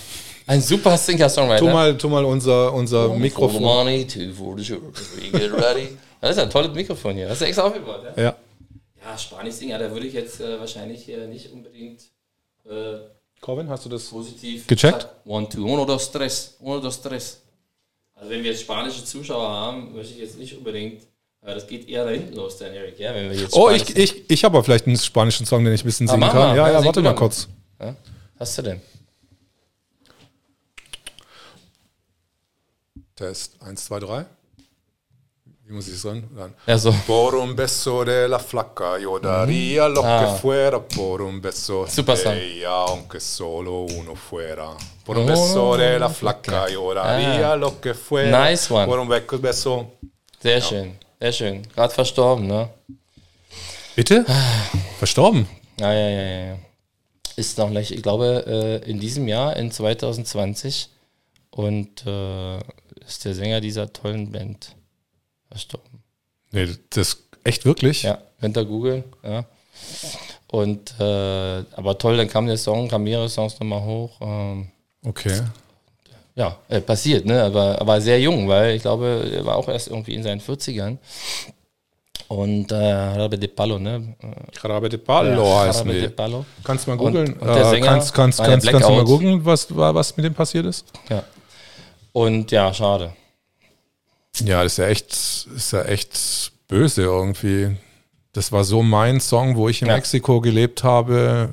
Speaker 3: Ein super Singer-Songwriter.
Speaker 2: Tu mal, tu mal unser, unser
Speaker 3: For the
Speaker 2: Mikrofon.
Speaker 3: money, two for the sugar, get ready. Das ist ein tolles Mikrofon hier. Das ist extra aufgebaut, ja?
Speaker 2: Ja.
Speaker 3: Ja, Spanisch singen, ja, da würde ich jetzt äh, wahrscheinlich hier nicht unbedingt äh,
Speaker 2: Corvin, hast du das?
Speaker 3: positiv
Speaker 2: Gecheckt?
Speaker 3: One, two, uno, dos, tres, uno, dos, tres. Also wenn wir jetzt spanische Zuschauer haben, möchte ich jetzt nicht unbedingt, äh, das geht eher da hinten los, dann Erik, ja, wenn wir jetzt
Speaker 2: Oh,
Speaker 3: Spanisch
Speaker 2: ich, ich, ich habe aber vielleicht einen spanischen Song, den ich ein bisschen
Speaker 3: Ah,
Speaker 2: singen
Speaker 3: mach
Speaker 2: kann.
Speaker 3: mal.
Speaker 2: Ja,
Speaker 3: Ja,
Speaker 2: warte mal kurz.
Speaker 3: ja? Hast du denn?
Speaker 2: Test 1, 2, 3. Wie muss ich es sagen? Dann.
Speaker 3: Ja, so.
Speaker 2: Por un beso de la flaca, yo daría lo
Speaker 3: Ah.
Speaker 2: que fuera por un beso
Speaker 3: Super
Speaker 2: de ella, aunque solo uno fuera. Por un
Speaker 3: Oh,
Speaker 2: beso de la flaca, yo daría lo que fuera.
Speaker 3: Nice one.
Speaker 2: Por un be- beso.
Speaker 3: Sehr schön, sehr schön. Gerade verstorben, ne?
Speaker 2: Bitte? Verstorben?
Speaker 3: Ja, ja, ja, ja, ja. Ist noch nicht, ich glaube, äh, in diesem Jahr, in 2020. Und äh, ist der Sänger dieser tollen Band verstorben.
Speaker 2: Nee, das echt wirklich?
Speaker 3: Ja, könnt ihr googeln, ja. Und, äh, aber toll, dann kam der Song, kamen mehrere Songs nochmal hoch. Ähm,
Speaker 2: Okay.
Speaker 3: ja, äh, passiert, ne? Aber, aber sehr jung, weil ich glaube, er war auch erst irgendwie in seinen 40ern. Und äh, Jarabe de Palo, ne?
Speaker 2: Jarabe de Palo
Speaker 3: Ja,
Speaker 2: heißt
Speaker 3: Jarabe de. Palo.
Speaker 2: Kannst du mal googeln?
Speaker 3: und der
Speaker 2: Äh,
Speaker 3: Sänger
Speaker 2: kannst, kannst, kannst, kannst du mal googeln, was, was mit dem passiert ist?
Speaker 3: Ja. Und ja, schade.
Speaker 2: Ja, das ist ja echt, ist ja echt böse irgendwie. Das war so mein Song, wo ich in
Speaker 3: Ja.
Speaker 2: Mexiko gelebt habe,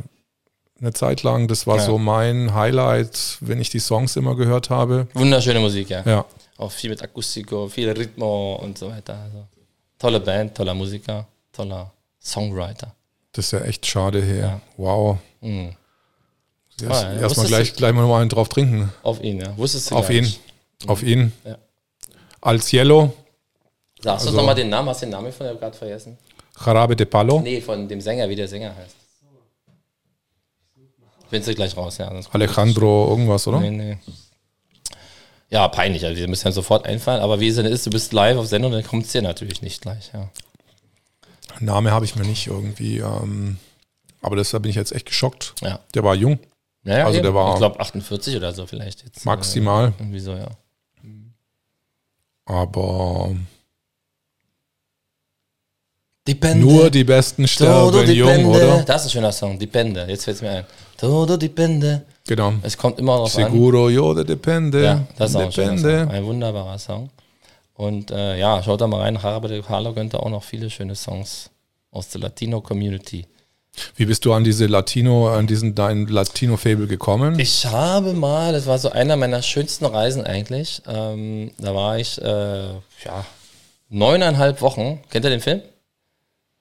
Speaker 2: eine Zeit lang. Das war
Speaker 3: Ja.
Speaker 2: so mein Highlight, wenn ich die Songs immer gehört habe.
Speaker 3: Wunderschöne Musik, ja.
Speaker 2: Ja.
Speaker 3: Auch viel mit Akustiko, viel Rhythmo und so weiter. Also, Tolle Band, toller Musiker, toller Songwriter.
Speaker 2: Das ist ja echt schade hier.
Speaker 3: Ja.
Speaker 2: Wow.
Speaker 3: Mhm.
Speaker 2: Erst,
Speaker 3: ja,
Speaker 2: Erstmal
Speaker 3: wusstest
Speaker 2: gleich, gleich mal einen drauf trinken.
Speaker 3: Auf ihn, ja. Wusstest du
Speaker 2: Auf ihn.
Speaker 3: nicht.
Speaker 2: Auf ihn.
Speaker 3: Ja.
Speaker 2: Als Yellow,
Speaker 3: Sagst du
Speaker 2: Also-
Speaker 3: nochmal den Namen? Hast du den Namen von der gerade vergessen?
Speaker 2: Jarabe de Palo,
Speaker 3: Nee, von dem Sänger, wie der Sänger heißt. Findest du gleich raus, ja.
Speaker 2: Alejandro irgendwas, oder?
Speaker 3: Nee, nee. Ja, peinlich, also wir müssen ja sofort einfallen, aber wie es denn ist, du bist live auf Sendung, dann kommt es dir natürlich nicht gleich, ja.
Speaker 2: Name habe ich mir nicht irgendwie. Ähm, aber deshalb bin ich jetzt echt geschockt.
Speaker 3: Ja.
Speaker 2: Der war jung,
Speaker 3: Naja,
Speaker 2: Also
Speaker 3: eben.
Speaker 2: der war-
Speaker 3: ich glaube 48 oder so vielleicht jetzt.
Speaker 2: maximal.
Speaker 3: Äh, irgendwie so, ja.
Speaker 2: Aber
Speaker 3: Depende.
Speaker 2: nur die Besten
Speaker 3: Todo
Speaker 2: sterben jung,
Speaker 3: depende.
Speaker 2: oder?
Speaker 3: Das ist ein schöner Song, Depende. Jetzt fällt es mir ein. Todo depende.
Speaker 2: Genau.
Speaker 3: Es kommt immer drauf an.
Speaker 2: Seguro yo de depende.
Speaker 3: Ja, das ist auch ein, schöner Song.
Speaker 2: depende.
Speaker 3: ein wunderbarer Song. Und äh, ja, schaut da mal rein. Jarabe de Palo könnte auch noch viele schöne Songs aus der Latino-Community.
Speaker 2: Wie bist du an diese Latino, an diesen dein Latino-Fable gekommen?
Speaker 3: Ich habe mal, das war so einer meiner schönsten Reisen eigentlich. Ähm, da war ich, äh, ja, neuneinhalb Wochen. Kennt ihr den Film?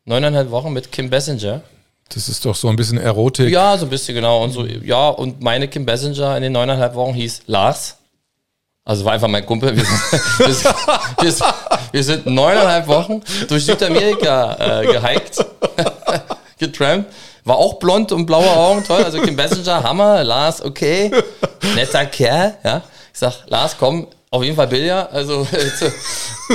Speaker 3: Neuneinhalb Wochen mit Kim Basinger.
Speaker 2: Das ist doch so ein bisschen Erotik.
Speaker 3: Ja, so ein bisschen genau. Und so, ja, und meine Kim Basinger in den neuneinhalb Wochen hieß Lars. Also war einfach mein Kumpel. Wir sind, wir (laughs) sind, wir sind, wir sind neuneinhalb Wochen durch Südamerika äh, gehiked, getrampt. War auch blond und blaue Augen, toll. Also Kim Basinger, (laughs) Hammer. Lars, okay. Netter Kerl, ja. Ich sag, Lars, komm, auf jeden Fall Billard. Also,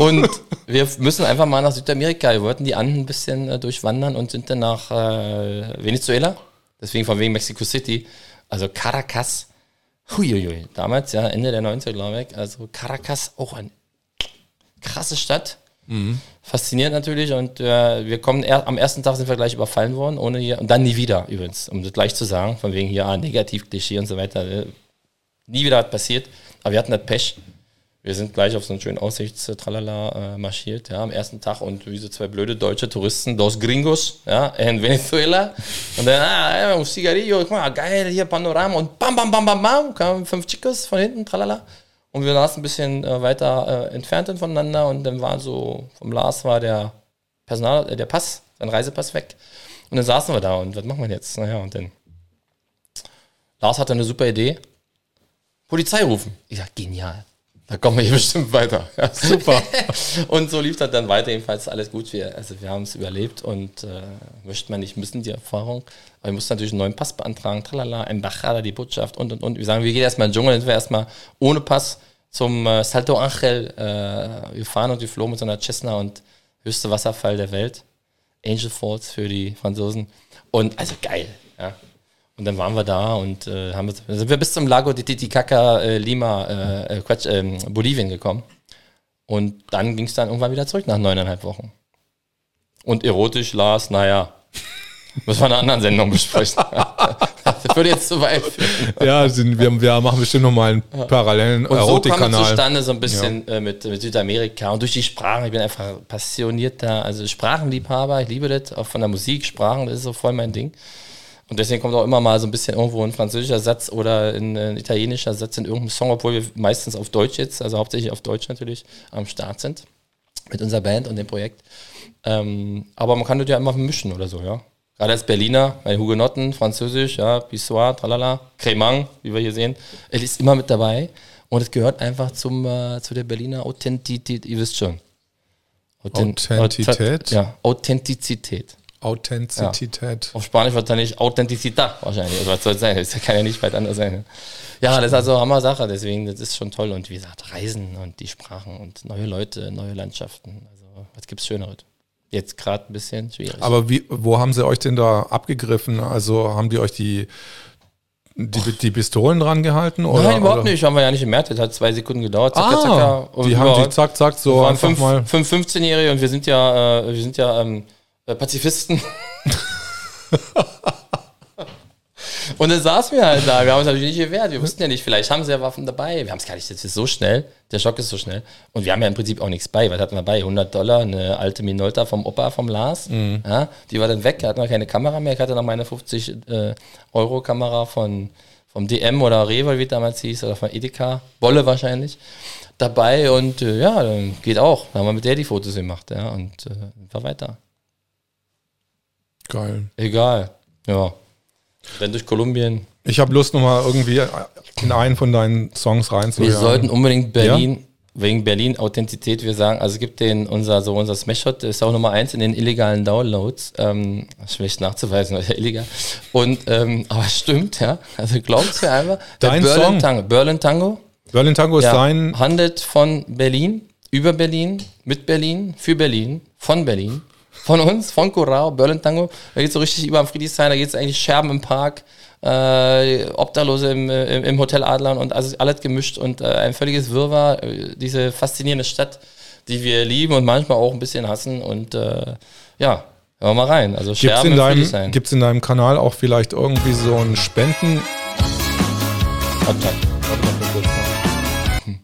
Speaker 3: und wir müssen einfach mal nach Südamerika. Wir wollten die Anden ein bisschen äh, durchwandern und sind dann nach äh, Venezuela. Deswegen von wegen Mexico City. Also Caracas. Huiuiui. Damals, ja, Ende der 90er, glaube ich. Also Caracas, auch eine krasse Stadt. Faszinierend natürlich. Und äh, wir kommen er, am ersten Tag sind wir gleich überfallen worden, ohne hier. Und dann nie wieder, übrigens, um das gleich zu sagen. Von wegen hier, ah, Negativ-Klischee und so weiter. Äh, nie wieder was passiert. Aber wir hatten das Pech. Wir sind gleich auf so einen schönen Aussichts-Tralala äh, marschiert, ja, am ersten Tag und wie so zwei blöde deutsche Touristen, dos Gringos, ja, in Venezuela. Und dann, ah, un Cigarillo, guck mal, geil, hier Panorama und bam, bam, bam, bam, bam, kamen fünf Chicos von hinten, tralala. Und wir saßen ein bisschen äh, weiter äh, entfernt voneinander und dann war so, vom Lars war der Personal, äh, der Pass, sein Reisepass weg. Und dann saßen wir da und was machen wir jetzt? Naja, und dann, Lars hatte eine super Idee. Polizei rufen. Ich sag, genial. Da kommen wir hier bestimmt weiter. Ja, super. (laughs) und so lief das dann weiter. Jedenfalls alles gut. Wir, also wir haben es überlebt und äh, möchte man nicht missen, die Erfahrung. Aber wir mussten natürlich einen neuen Pass beantragen. Tralala, Embajada, die Botschaft und und und. Wir sagen, wir gehen erstmal in den Dschungel. Dann sind wir erstmal ohne Pass zum äh, Salto Angel. Äh, wir fahren und wir flogen mit so einer Cessna und höchste Wasserfall der Welt. Angel Falls für die Franzosen. Und also geil. Ja. Und dann waren wir da und äh, haben wir, sind wir bis zum Lago de Titicaca, äh, Lima, äh, äh, Quatsch, ähm, Bolivien gekommen. Und dann ging es dann irgendwann wieder zurück nach neuneinhalb Wochen. Und erotisch las, naja, (laughs) müssen wir in einer anderen Sendung besprechen. das würde jetzt zu weit führen.
Speaker 2: Ja, sind, wir, wir machen bestimmt nochmal einen parallelen
Speaker 3: Und so kam es
Speaker 2: Erotikkanal.
Speaker 3: zustande so ein bisschen äh, mit, mit Südamerika und durch die Sprachen. Ich bin einfach passionierter, also Sprachenliebhaber. Ich liebe das, auch von der Musik, Sprachen, das ist so voll mein Ding. Und deswegen kommt auch immer mal so ein bisschen irgendwo ein französischer Satz oder ein, ein italienischer Satz in irgendeinem Song, obwohl wir meistens auf Deutsch jetzt, also hauptsächlich auf Deutsch natürlich, am Start sind mit unserer Band und dem Projekt. Ähm, aber man kann das ja immer mischen oder so, ja. Gerade als Berliner, bei Hugenotten, Französisch, ja, Pissoir, tralala, Cremant, wie wir hier sehen, es ist immer mit dabei und es gehört einfach zum, äh, zu der Berliner Authentität, ihr wisst schon. Authent-
Speaker 2: Authentität?
Speaker 3: Auth- Ja, Authentizität.
Speaker 2: Authentizität.
Speaker 3: Auf Spanisch wahrscheinlich Authentizità wahrscheinlich. Also was soll es sein? Das kann ja nicht weit anders sein. Ja, das ist also Hammer Sache, deswegen, das ist schon toll. Und wie gesagt, Reisen und die Sprachen und neue Leute, neue Landschaften. Also, was gibt's Schöneres? Jetzt gerade ein bisschen schwierig.
Speaker 2: Aber wie, wo haben sie euch denn da abgegriffen? Also haben die euch die, die, die Pistolen dran gehalten? Oder,
Speaker 3: Nein, überhaupt
Speaker 2: oder?
Speaker 3: nicht. Haben wir ja nicht gemerkt. Das hat zwei Sekunden gedauert. Zacka,
Speaker 2: Ah,
Speaker 3: zacka. Und
Speaker 2: die haben die zack, zack so
Speaker 3: Wir waren fünf,
Speaker 2: mal.
Speaker 3: fünf 15-Jährige und wir sind ja, äh, wir sind ja ähm, äh, Pazifisten. (laughs) und dann saßen wir halt da. Wir haben uns natürlich nicht gewehrt. Wir wussten ja nicht, vielleicht haben sie ja Waffen dabei. Wir haben es gar nicht, das ist so schnell. Der Schock ist so schnell. Und wir haben ja im Prinzip auch nichts bei. Was hatten wir bei? 100 Dollar, eine alte Minolta vom Opa, vom Lars.
Speaker 2: Mhm.
Speaker 3: Ja, die war dann weg. Er hatte noch keine Kamera mehr. Ich hatte noch meine 50 äh, Euro Kamera von vom DM oder Rewe, wie es damals hieß, oder von Edeka, Wolle wahrscheinlich, dabei und äh, ja, dann geht auch. Da haben wir mit der die Fotos gemacht, ja, und äh, war weiter.
Speaker 2: Geil.
Speaker 3: Egal, ja. Dann durch Kolumbien.
Speaker 2: Ich habe Lust, nochmal irgendwie in einen von deinen Songs
Speaker 3: Wir
Speaker 2: reinzuhören.
Speaker 3: sollten unbedingt Berlin, wegen Berlin Authentizität, wir sagen, also es gibt den, unser, so unser Smash-Shot, der ist auch Nummer eins in den illegalen Downloads. Ähm, schlecht nachzuweisen, weil ja illegal. Und, ähm, aber es stimmt, ja. Also glaubt's mir einfach.
Speaker 2: Dein
Speaker 3: Berlin
Speaker 2: Song?
Speaker 3: Tango. Berlin Tango.
Speaker 2: Berlin Tango ist
Speaker 3: Ja,
Speaker 2: dein.
Speaker 3: handelt von Berlin, über Berlin, mit Berlin, für Berlin, von Berlin, von uns, von Corao, Berlin Tango. Da geht es so richtig über am Friedrichshain, da geht es eigentlich Scherben im Park, äh, Obdachlose im, äh, im, im Hotel Adlern und also alles gemischt und äh, ein völliges Wirrwarr. Äh, diese faszinierende Stadt, die wir lieben und manchmal auch ein bisschen hassen und äh, ja, hören wir mal rein. Also
Speaker 2: Gibt's in,
Speaker 3: im
Speaker 2: deinem, gibt's in deinem Kanal auch vielleicht irgendwie so ein Spenden...
Speaker 3: Warte, warte,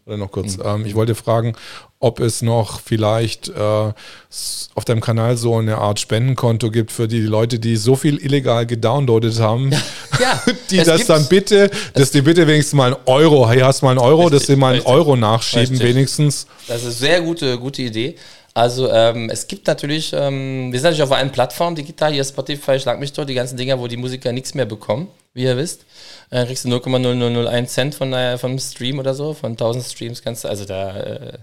Speaker 2: noch kurz.
Speaker 3: Mhm.
Speaker 2: Ähm, ich wollte fragen, ob es noch vielleicht äh, auf deinem Kanal so eine Art Spendenkonto gibt für die Leute, die so viel illegal gedownloadet haben,
Speaker 3: Ja, (laughs)
Speaker 2: die das
Speaker 3: gibt's.
Speaker 2: dann bitte, dass die bitte wenigstens mal einen Euro, hier hast du mal einen Euro, dass
Speaker 3: Richtig,
Speaker 2: sie mal einen
Speaker 3: richtig.
Speaker 2: Euro nachschieben,
Speaker 3: Richtig.
Speaker 2: wenigstens.
Speaker 3: Das ist eine sehr gute, gute Idee. Also ähm, es gibt natürlich, ähm, wir sind natürlich auf allen Plattformen digital, hier Spotify, Schlag mich dort, die ganzen Dinger, wo die Musiker nichts mehr bekommen, wie ihr wisst. Äh, kriegst du 0,0001 Cent von der, vom Stream oder so, von 1000 Streams kannst du, also da, äh,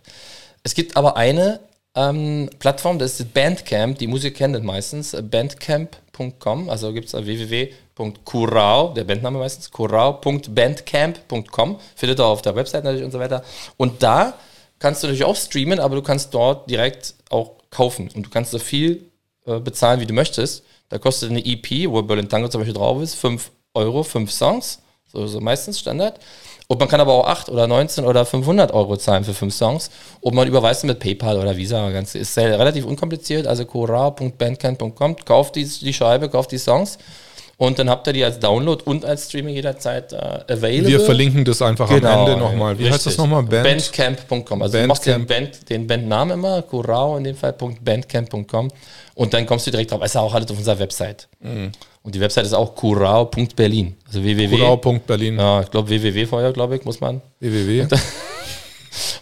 Speaker 3: es gibt aber eine ähm, Plattform, das ist Bandcamp, die Musiker kennen das meistens, äh, bandcamp.com, also gibt es www.curao, der Bandname meistens, curao.bandcamp.com, findet ihr auf der Website natürlich und so weiter. Und da kannst du natürlich auch streamen, aber du kannst dort direkt auch kaufen und du kannst so viel äh, bezahlen, wie du möchtest. Da kostet eine EP, wo Berlin Tango zum Beispiel drauf ist, 5 Euro, 5 Songs, so, so meistens Standard. Und man kann aber auch 8 oder 19 oder 500 Euro zahlen für 5 Songs. Und man überweist mit PayPal oder Visa. Ganz, ist sehr, relativ unkompliziert. Also cora.bandcamp.com, kauft die, die Scheibe, kauft die Songs. Und dann habt ihr die als Download und als Streaming jederzeit äh, available.
Speaker 2: Wir verlinken das einfach am Ende nochmal. Wie heißt das
Speaker 3: Genau, richtig.
Speaker 2: nochmal? Band?
Speaker 3: Bandcamp.com. Also du machst den,
Speaker 2: Bandcamp.
Speaker 3: Band, den Bandnamen immer, Curao in dem Fall, .bandcamp.com und dann kommst du direkt drauf. Ist ja auch alles auf unserer Website. Und die Website ist auch curao.berlin. Also www.
Speaker 2: Kurau.berlin.
Speaker 3: Ja, ich glaube www vorher, glaube ich, muss man.
Speaker 2: www.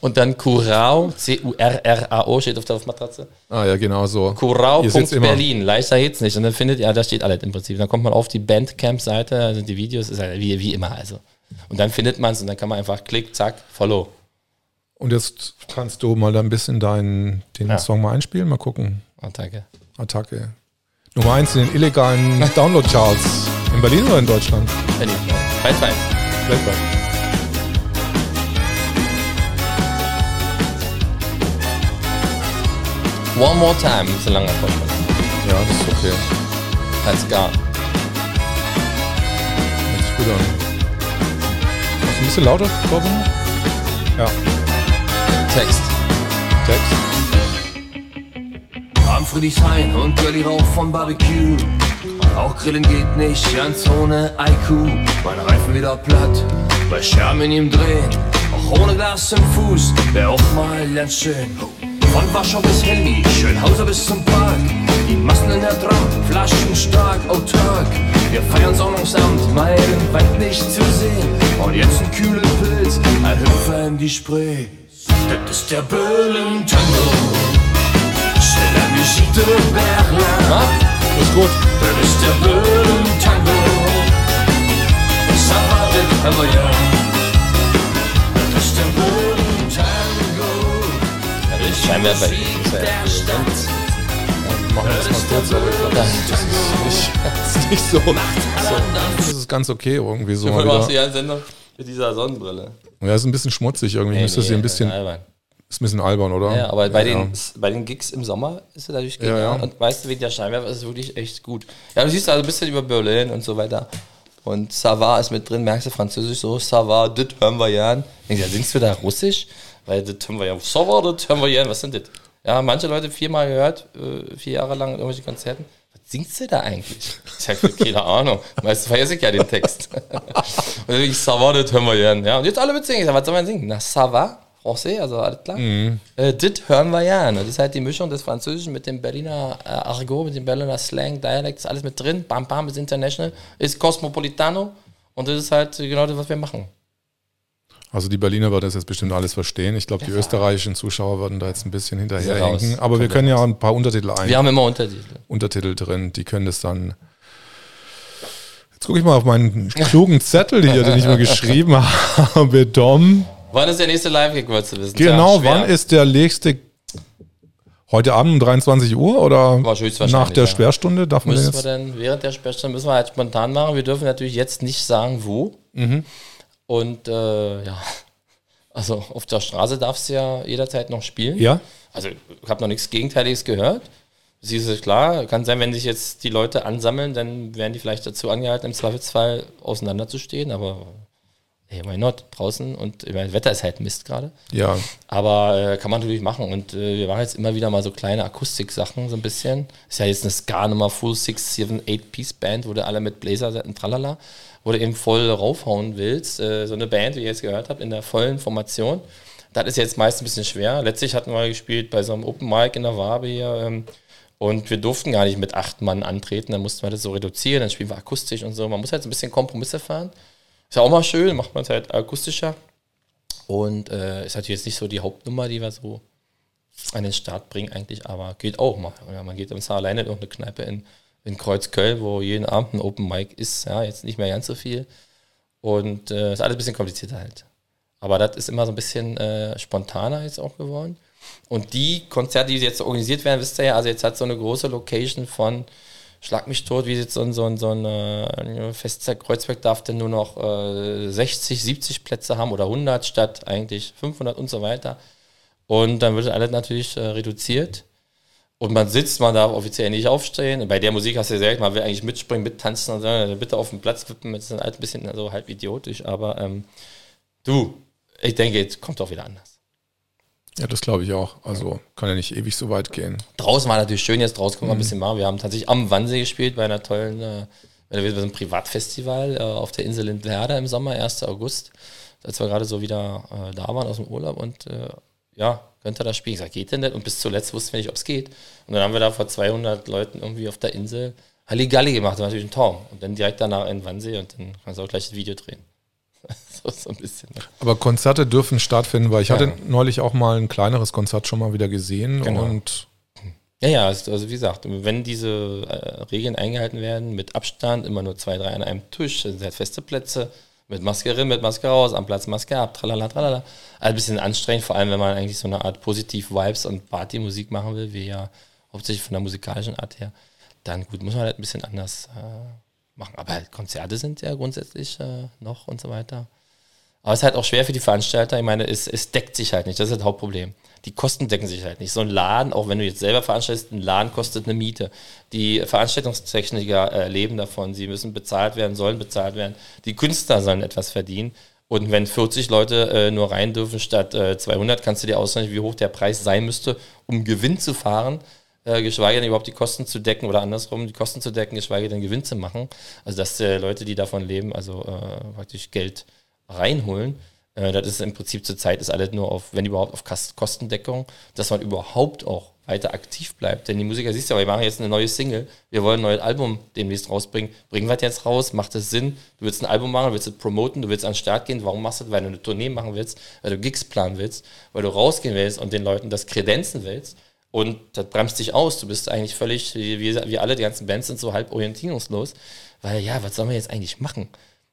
Speaker 3: Und dann (laughs) Curao, C-U-R-R-A-O steht auf der Matratze.
Speaker 2: Ah ja, genau so.
Speaker 3: Curao.berlin. Leichter geht's nicht. Und dann findet, ja, da steht alles im Prinzip. Dann kommt man auf die Bandcamp-Seite, also die Videos, ist halt wie, wie immer also. Und dann findet man es und dann kann man einfach klick, zack, follow.
Speaker 2: Und jetzt kannst du mal da ein bisschen deinen, den
Speaker 3: Ja.
Speaker 2: Song mal einspielen, mal gucken.
Speaker 3: Danke.
Speaker 2: Attacke. Nummer eins in den illegalen (laughs) Download-Charts. In Berlin oder in Deutschland?
Speaker 3: Berlin. Weit, weit.
Speaker 2: Weltweit.
Speaker 3: One more time, ist ein langer Podcast.
Speaker 2: Ja, das ist okay.
Speaker 3: Als gar.
Speaker 2: Hört sich gut an. Du ein bisschen lauter, Torben? Ja,
Speaker 3: Text.
Speaker 2: Text.
Speaker 1: Am Friedrichshain und Girlie Rauch vom Barbecue. Auch grillen geht nicht ganz ohne IQ. Mein Reifen wieder platt, bei Scherben in ihm drehen. Auch ohne Glas im Fuß, wär auch mal ganz schön. Von Warschau bis Helmi, Schönhauser bis zum Park. Die Massen in der Tram, Flaschen stark, autark. Wir feiern Sonnungsamt, meiden weit nicht zu sehen. Und jetzt ein kühlen Pilz, ein Hüpfer in die Spree. Das ist der Berlin-Tango. De Berlin.
Speaker 2: Das ist gut.
Speaker 1: Das ist der Berlin-Tango. Ça va mit Hawaii. Das ist der Berlin-Tango. Ich
Speaker 3: Scheinwerfer.
Speaker 1: Musik der Stadt.
Speaker 2: Machen wir das mal kurz, aber ich glaube, das ist nicht, das ist nicht so, so. Das ist ganz okay irgendwie so. Mal
Speaker 3: Du machst
Speaker 2: wieder.
Speaker 3: die Sendung mit dieser Sonnenbrille.
Speaker 2: Ja, ist ein bisschen schmutzig irgendwie.
Speaker 3: Nee,
Speaker 2: Müsste
Speaker 3: nee,
Speaker 2: sie ein bisschen,
Speaker 3: albern.
Speaker 2: Ist ein bisschen albern, oder?
Speaker 3: Ja, aber bei,
Speaker 2: Ja.
Speaker 3: den, bei den Gigs im Sommer ist er
Speaker 2: Ja,
Speaker 3: genial.
Speaker 2: ja.
Speaker 3: Und weißt du, wegen der Scheinwerfer ist es wirklich echt gut. Ja, du siehst also ein bisschen über Berlin und so weiter. Und Sava ist mit drin, merkst du Französisch so, Sava, das hören wir ja an. Denkst du, ja, singst du da Russisch? Weil das hören wir ja, Sava, das hören wir ja an, was sind das? Ja, manche Leute viermal gehört, äh, vier Jahre lang in irgendwelchen Konzerten. Was singst du da eigentlich? Ich sag, keine Ahnung. Meistens vergesse ich ja den Text. (laughs) und dann ich, Sava, das hören wir ja an. Ja, und jetzt alle mitsingen. Ich sag, was soll man singen? Na, Sava, Français, also alles klar. Äh, das hören wir ja. Ne? Das ist halt die Mischung des Französischen mit dem Berliner äh, Argot, mit dem Berliner Slang, Dialekt, ist alles mit drin. Bam, bam, ist international, ist Cosmopolitano. Und das ist halt genau das, was wir machen.
Speaker 2: Also die Berliner würden das jetzt bestimmt alles verstehen. Ich glaube, die österreichischen Zuschauer würden da jetzt ein bisschen hinterherhinken. Aber wir können ja ein paar Untertitel ein.
Speaker 3: Wir haben immer Untertitel.
Speaker 2: Untertitel drin. Die können das dann. Jetzt gucke ich mal auf meinen klugen Zettel hier, den ich mir (laughs) geschrieben habe. Dom.
Speaker 3: Wann ist der nächste Live-Gig, wolltest du wissen?
Speaker 2: Genau, wann ist der nächste Heute Abend um 23 Uhr oder nach der ja. Sperrstunde?
Speaker 3: Darf man müssen wir denn während der Sperrstunde müssen wir halt spontan machen. Wir dürfen natürlich jetzt nicht sagen, wo. Mhm. Und äh, ja, (laughs) also auf der Straße darfst du ja jederzeit noch spielen.
Speaker 2: Ja.
Speaker 3: Also ich habe noch nichts Gegenteiliges gehört. Sie ist klar, kann sein, wenn sich jetzt die Leute ansammeln, dann werden die vielleicht dazu angehalten, im Zweifelsfall auseinanderzustehen, aber hey, why not? Draußen und ich meine, das Wetter ist halt Mist gerade.
Speaker 2: Ja.
Speaker 3: Aber äh, kann man natürlich machen. Und äh, wir machen jetzt immer wieder mal so kleine Akustik-Sachen, so ein bisschen. Ist ja jetzt eine Ska-Nummer Full Six, Seven, Eight Piece Band, wo du alle mit Blazer und tralala, wo du eben voll raufhauen willst. Äh, so eine Band, wie ihr jetzt gehört habt, in der vollen Formation. Das ist jetzt meist ein bisschen schwer. Letztlich hatten wir gespielt bei so einem Open Mic in der Wabe hier. Ähm, und wir durften gar nicht mit acht Mann antreten, dann mussten wir das so reduzieren, dann spielen wir akustisch und so. Man muss halt so ein bisschen Kompromisse fahren. Ist ja auch mal schön, macht man es halt akustischer. Und äh, ist natürlich jetzt nicht so die Hauptnummer, die wir so an den Start bringen eigentlich, aber geht auch mal. Ja, man geht im Jahr alleine in irgendeine Kneipe in, in Kreuzköln, wo jeden Abend ein Open Mic ist. Ja, jetzt nicht mehr ganz so viel. Und äh, ist alles ein bisschen komplizierter halt. Aber das ist immer so ein bisschen äh, spontaner jetzt auch geworden. Und die Konzerte, die jetzt organisiert werden, wisst ihr ja, also jetzt hat so eine große Location von Schlag mich tot, wie jetzt so ein, so ein, so ein äh, Fester Kreuzberg darf denn nur noch äh, 60, 70 Plätze haben oder 100 statt eigentlich 500 und so weiter. Und dann wird alles natürlich äh, reduziert. Und man sitzt, man darf offiziell nicht aufstehen. Bei der Musik hast du ja gesagt, man will eigentlich mitspringen, mittanzen und so. Also bitte auf den Platz wippen. Das ist halt ein bisschen so halb idiotisch. Aber ähm, du, ich denke, jetzt kommt auch wieder anders.
Speaker 2: Ja, das glaube ich auch. Also kann ja nicht ewig so weit gehen.
Speaker 3: Draußen war natürlich schön, jetzt draußen kommen wir mhm. ein bisschen mal. Wir haben tatsächlich am Wannsee gespielt bei einer tollen, äh, bei einem Privatfestival äh, auf der Insel Lindlerda im Sommer, 1. August, als wir gerade so wieder äh, da waren aus dem Urlaub und äh, ja, könnte das spielen. Ich sage, geht denn nicht? Und bis zuletzt wussten wir nicht, ob es geht. Und dann haben wir da vor 200 Leuten irgendwie auf der Insel Halligalli gemacht. Das war natürlich ein Traum. Und dann direkt danach in Wannsee und dann kannst du auch gleich ein Video drehen. (laughs)
Speaker 2: so, ein bisschen. Aber Konzerte dürfen stattfinden, weil ich ja. hatte neulich auch mal ein kleineres Konzert schon mal wieder gesehen genau. und
Speaker 3: ja, ja, also, also wie gesagt, wenn diese äh, Regeln eingehalten werden, mit Abstand, immer nur zwei, drei an einem Tisch, sind halt feste Plätze, mit Maske rein, mit Maske raus, am Platz Maske ab, tralala, tralala. Also ein bisschen anstrengend, vor allem wenn man eigentlich so eine Art Positiv-Vibes und Partymusik machen will, wie ja hauptsächlich von der musikalischen Art her, dann gut, muss man halt ein bisschen anders äh, machen. Aber halt Konzerte sind ja grundsätzlich äh, noch und so weiter. Aber es ist halt auch schwer für die Veranstalter. Ich meine, es, es deckt sich halt nicht. Das ist das Hauptproblem. Die Kosten decken sich halt nicht. So ein Laden, auch wenn du jetzt selber veranstaltest, ein Laden kostet eine Miete. Die Veranstaltungstechniker äh, leben davon. Sie müssen bezahlt werden, sollen bezahlt werden. Die Künstler sollen etwas verdienen. Und wenn 40 Leute äh, nur rein dürfen statt äh, 200, kannst du dir ausrechnen, wie hoch der Preis sein müsste, um Gewinn zu fahren äh, geschweige denn überhaupt die Kosten zu decken oder andersrum die Kosten zu decken, geschweige denn Gewinn zu machen. Also dass äh, Leute, die davon leben, also äh, praktisch Geld reinholen. Äh, das ist im Prinzip zurzeit ist alles nur auf, wenn überhaupt, auf Kostendeckung, dass man überhaupt auch weiter aktiv bleibt. Denn die Musiker, siehst du, aber wir machen jetzt eine neue Single, wir wollen ein neues Album demnächst rausbringen. Bringen wir das jetzt raus? Macht das Sinn? Du willst ein Album machen, du willst es promoten, du willst an den Start gehen. Warum machst du das? Weil du eine Tournee machen willst, weil du Gigs planen willst, weil du rausgehen willst und den Leuten das kredenzen willst. Und das bremst dich aus. Du bist eigentlich völlig, wie, wie alle, die ganzen Bands sind so halb orientierungslos. Weil, ja, was sollen wir jetzt eigentlich machen?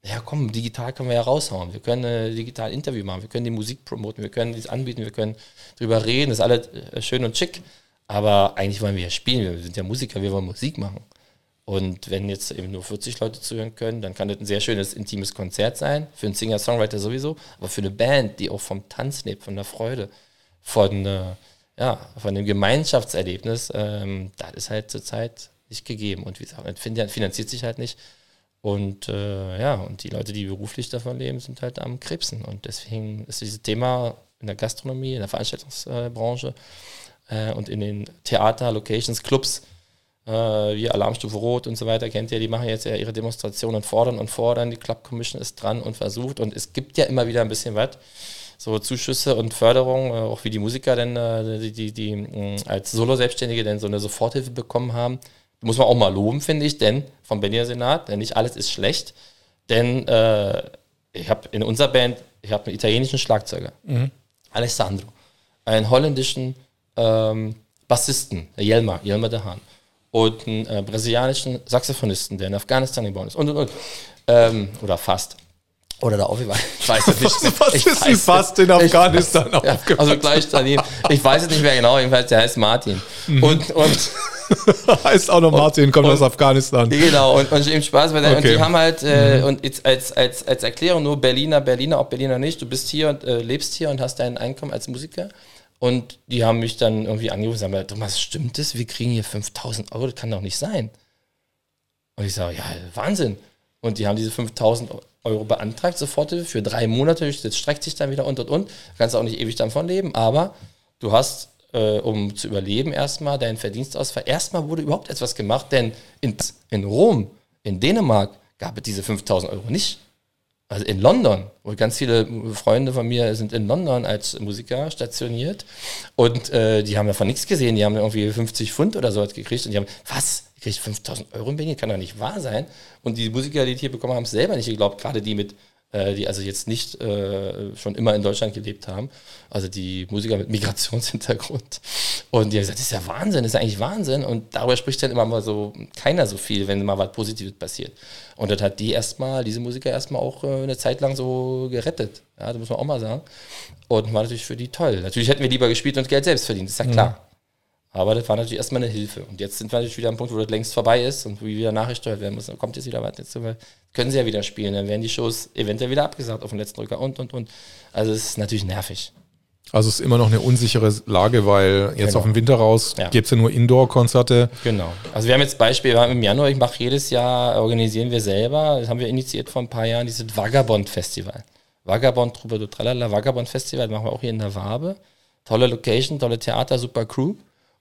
Speaker 3: Ja, komm, digital können wir ja raushauen. Wir können ein digital Interview machen, wir können die Musik promoten, wir können dies anbieten, wir können drüber reden, das ist alles äh, schön und schick. Aber eigentlich wollen wir ja spielen, wir sind ja Musiker, wir wollen Musik machen. Und wenn jetzt eben nur 40 Leute zuhören können, dann kann das ein sehr schönes, intimes Konzert sein. Für einen Singer-Songwriter sowieso, aber für eine Band, die auch vom Tanz lebt, von der Freude, von, äh, ja, von dem Gemeinschaftserlebnis, ähm, das ist halt zurzeit nicht gegeben. Und wie gesagt, finanziert sich halt nicht. Und äh, ja, und die Leute, die beruflich davon leben, sind halt am Krebsen. Und deswegen ist dieses Thema in der Gastronomie, in der Veranstaltungsbranche äh, und in den Theater, Locations, Clubs, äh, wie Alarmstufe Rot und so weiter, kennt ihr, die machen jetzt ja ihre Demonstrationen und fordern und fordern. Die Club Commission ist dran und versucht. Und es gibt ja immer wieder ein bisschen was so Zuschüsse und Förderung, äh, auch wie die Musiker denn, äh, die, die, die als Solo-Selbstständige denn so eine Soforthilfe bekommen haben. Muss man auch mal loben, finde ich, denn vom Berliner Senat, denn nicht alles ist schlecht. Denn äh, ich habe in unserer Band, ich habe einen italienischen Schlagzeuger, Alessandro, einen holländischen ähm, Bassisten, Jelma, Jelma de Haan, und einen äh, brasilianischen Saxophonisten, der in Afghanistan geboren ist, und und und. Ähm, oder fast. Oder da aufgewachsen. Ich weiß es nicht.
Speaker 2: Was
Speaker 3: ich
Speaker 2: ist denn fast in Afghanistan
Speaker 3: ja,
Speaker 2: aufgewachsen?
Speaker 3: Also gleich daneben. Ich weiß es nicht mehr genau, jedenfalls der heißt Martin. Und, und (laughs)
Speaker 2: heißt auch noch Martin, kommt aus Afghanistan.
Speaker 3: Genau, und, und eben Spaß, weil und
Speaker 2: Okay.
Speaker 3: die haben halt, äh, und jetzt als, als, als Erklärung nur Berliner, Berliner, ob Berliner nicht, du bist hier und äh, lebst hier und hast dein Einkommen als Musiker. Und die haben mich dann irgendwie angerufen und gesagt, Thomas, stimmt das? Wir kriegen hier 5000 Euro, das kann doch nicht sein. Und ich sage, ja, Wahnsinn. Und die haben diese 5000 Euro beantragt, sofort für drei Monate. Das streckt sich dann wieder und und und. Du kannst auch nicht ewig davon leben, aber du hast, äh, um zu überleben, erstmal deinen Verdienstausfall. Erstmal wurde überhaupt etwas gemacht, denn in, in Rom, in Dänemark, gab es diese 5000 Euro nicht. Also in London, wo ganz viele Freunde von mir sind in London als Musiker stationiert und äh, die haben davon nichts gesehen. Die haben irgendwie 50 Pfund oder sowas gekriegt und die haben, was? Ihr kriegt 5000 Euro in Berlin? Kann doch nicht wahr sein. Und die Musiker, die die hier bekommen haben es selber nicht geglaubt, gerade die mit, äh, die also jetzt nicht äh, schon immer in Deutschland gelebt haben. Also die Musiker mit (laughs) Migrationshintergrund. Und die haben gesagt, das ist ja Wahnsinn, das ist eigentlich Wahnsinn. Und darüber spricht dann immer mal so keiner so viel, wenn mal was Positives passiert. Und das hat die erstmal, diese Musiker erstmal auch äh, eine Zeit lang so gerettet. Ja, das muss man auch mal sagen. Und war natürlich für die toll. Natürlich hätten wir lieber gespielt und Geld selbst verdient, ist ja klar. Aber das war natürlich erstmal eine Hilfe. Und jetzt sind wir natürlich wieder am Punkt, wo das längst vorbei ist und wo wieder nachgesteuert werden muss. Dann kommt jetzt wieder was. Jetzt können sie ja wieder spielen. Dann werden die Shows eventuell wieder abgesagt auf den letzten Drücker und, und, und. Also es ist natürlich nervig.
Speaker 2: Also es ist immer noch eine unsichere Lage, weil jetzt
Speaker 3: Genau.
Speaker 2: auf den Winter raus
Speaker 3: Ja.
Speaker 2: gibt es ja nur Indoor-Konzerte.
Speaker 3: Genau. Also wir haben jetzt Beispiel, wir haben im Januar, ich mache jedes Jahr, organisieren wir selber, das haben wir initiiert vor ein paar Jahren, dieses Vagabond-Festival. Vagabond, Troubadour, Tralala, Vagabond-Festival, machen wir auch hier in der Wabe. Tolle Location, tolle Theater, super Crew.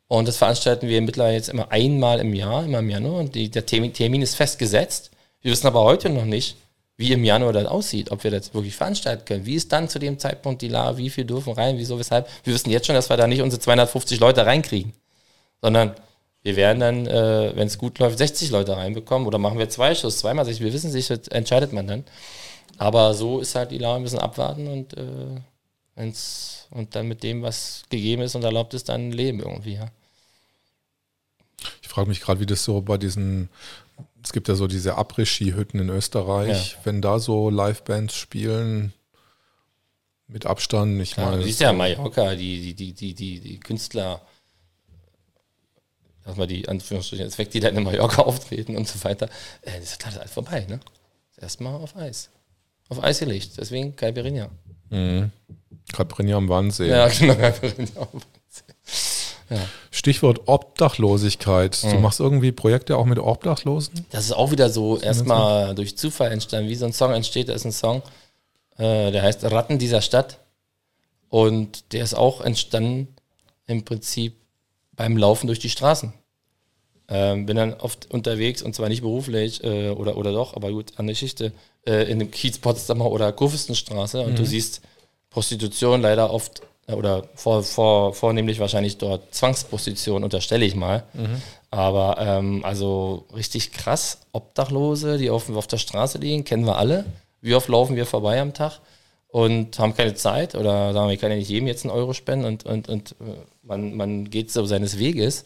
Speaker 3: Und das veranstalten wir mittlerweile jetzt immer einmal im Jahr, immer im Januar. Und die, der Termin, Termin ist festgesetzt. Wir wissen aber heute noch nicht, wie im Januar das aussieht, ob wir das wirklich veranstalten können. Wie ist dann zu dem Zeitpunkt die Lage, wie viel dürfen rein, wieso, weshalb. Wir wissen jetzt schon, dass wir da nicht unsere 250 Leute reinkriegen sondern wir werden dann, äh, wenn es gut läuft, 60 Leute reinbekommen oder machen wir zwei Schuss, zweimal 60, wir wissen sich, das entscheidet man dann. Aber so ist halt die Lage, wir müssen abwarten und, äh, wenn's, und dann mit dem, was gegeben ist und erlaubt ist, dann leben irgendwie. Ja.
Speaker 2: Ich frage mich gerade, wie das so bei diesen, es gibt ja so diese Après-Ski-Hütten in Österreich, wenn da so Livebands spielen mit Abstand, ich
Speaker 3: Ja,
Speaker 2: meine,
Speaker 3: du siehst ja Mallorca, die, die, die, die, die, die Künstler, sag mal die Anführungsstrichen, jetzt weg, die da in Mallorca (laughs) auftreten und so weiter, äh, das ist klar, das ist alles vorbei, ne? Ist Erstmal auf Eis. Auf Eis gelegt, deswegen Caipirinha.
Speaker 2: Caipirinha am Wannsee.
Speaker 3: Ja, (laughs) genau, Caipirinha.
Speaker 2: Stichwort Obdachlosigkeit.
Speaker 3: Mhm.
Speaker 2: Du machst irgendwie Projekte auch mit Obdachlosen?
Speaker 3: Das ist auch wieder so erstmal durch Zufall entstanden, wie so ein Song entsteht. Da ist ein Song, äh, der heißt Ratten dieser Stadt. Und der ist auch entstanden im Prinzip beim Laufen durch die Straßen. Ähm, bin dann oft unterwegs und zwar nicht beruflich äh, oder, oder doch, aber gut, an der Geschichte äh, in dem Kiez Potsdamer oder Kurfürstenstraße und du siehst Prostitution leider oft äh, oder vor, vor, vornehmlich wahrscheinlich dort Zwangsprostitution, unterstelle ich mal. Aber ähm, also richtig krass, Obdachlose, die auf, auf der Straße liegen, kennen wir alle. Wie oft laufen wir vorbei am Tag und haben keine Zeit oder sagen wir, ich kann ja nicht jedem jetzt einen Euro spenden und, und, und äh, man, man geht so seines Weges.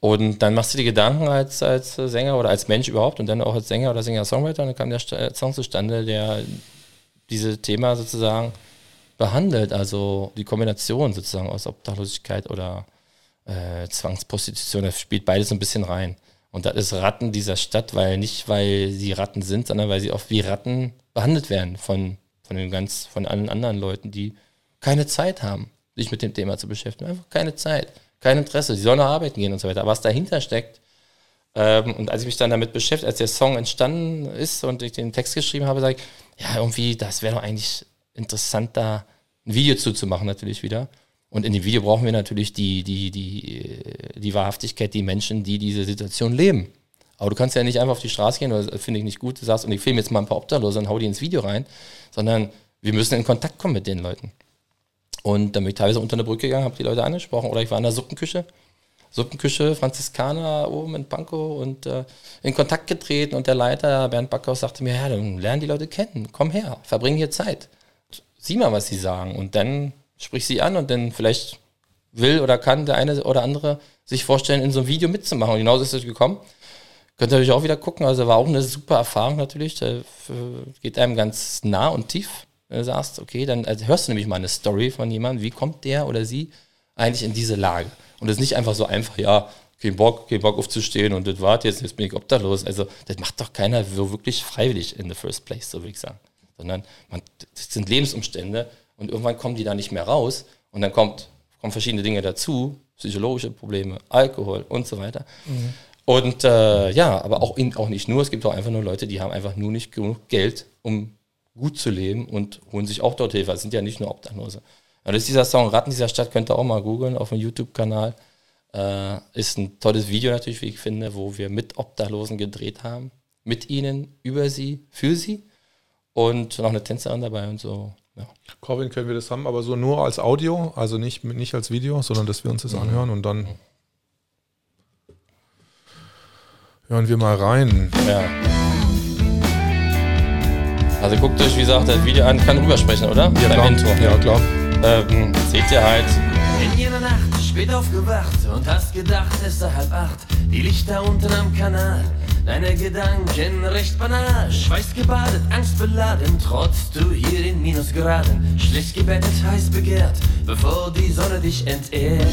Speaker 3: Und dann machst du dir Gedanken als, als Sänger oder als Mensch überhaupt und dann auch als Sänger oder Singer-Songwriter und dann kam der St- Song zustande, der dieses Thema sozusagen behandelt, also die Kombination sozusagen aus Obdachlosigkeit oder äh, Zwangsprostitution, das spielt beides ein bisschen rein. Und das ist Ratten dieser Stadt, weil nicht, weil sie Ratten sind, sondern weil sie oft wie Ratten behandelt werden von, von den ganz, von allen anderen Leuten, die keine Zeit haben, sich mit dem Thema zu beschäftigen. Einfach keine Zeit, kein Interesse. Sie sollen noch arbeiten gehen und so weiter. Aber was dahinter steckt, ähm, und als ich mich dann damit beschäftigt, als der Song entstanden ist und ich den Text geschrieben habe, sage ich, ja, irgendwie, das wäre doch eigentlich interessant, da ein Video zuzumachen, natürlich wieder. Und in dem Video brauchen wir natürlich die, die, die, äh, die Wahrhaftigkeit, die Menschen, die diese Situation leben. Aber du kannst ja nicht einfach auf die Straße gehen, das finde ich nicht gut, du sagst, und ich filme jetzt mal ein paar Obdachlose und hau die ins Video rein, sondern wir müssen in Kontakt kommen mit den Leuten. Und dann bin ich teilweise unter eine Brücke gegangen, habe die Leute angesprochen oder ich war in der Suppenküche Suppenküche Franziskaner oben in Pankow und äh, in Kontakt getreten und der Leiter Bernd Backhaus sagte mir, ja, dann lernen die Leute kennen, komm her, verbring hier Zeit. Sieh mal, was sie sagen und dann sprich sie an und dann vielleicht will oder kann der eine oder andere sich vorstellen, in so einem Video mitzumachen. Und genauso ist es gekommen. Könnt ihr euch auch wieder gucken. Also war auch eine super Erfahrung natürlich. Da geht einem ganz nah und tief. Wenn du sagst, okay, dann also hörst du nämlich mal eine Story von jemandem. Wie kommt der oder sie eigentlich in diese Lage? Und es ist nicht einfach so einfach, ja, kein Bock, kein Bock aufzustehen und das wart jetzt, jetzt bin ich obdachlos. Also das macht doch keiner so wirklich freiwillig in the first place, so würde ich sagen. Sondern man, das sind Lebensumstände und irgendwann kommen die da nicht mehr raus und dann kommt, kommen verschiedene Dinge dazu, psychologische Probleme, Alkohol und so weiter. Mhm. Und äh, ja, aber auch, in, auch nicht nur, es gibt auch einfach nur Leute, die haben einfach nur nicht genug Geld, um gut zu leben und holen sich auch dort Hilfe. Es sind ja nicht nur Obdachlose. Und das ist dieser Song Ratten dieser Stadt, könnt ihr auch mal googeln auf dem YouTube-Kanal. Äh, ist ein tolles Video natürlich, wie ich finde, wo wir mit Obdachlosen gedreht haben. Mit ihnen, über sie, für sie. Und noch eine Tänzerin dabei und so. Ja.
Speaker 2: Corvin können wir das haben, aber so nur als Audio, also nicht, nicht als Video, sondern dass wir uns das mhm. anhören und dann hören wir mal rein.
Speaker 3: Ja. Also guckt euch, wie gesagt, das Video an, kann rübersprechen, oder?
Speaker 2: Ja, klar. Intro.
Speaker 3: Ja, klar. Ähm, seht ihr halt.
Speaker 1: In jener Nacht spät aufgewacht und hast gedacht, es sei halb acht. Die Lichter unten am Kanal. Deine Gedanken recht banal, schweißgebadet, angstbeladen, trotz du hier in Minusgraden, schlecht gebettet, heiß begehrt, bevor die Sonne dich entehrt.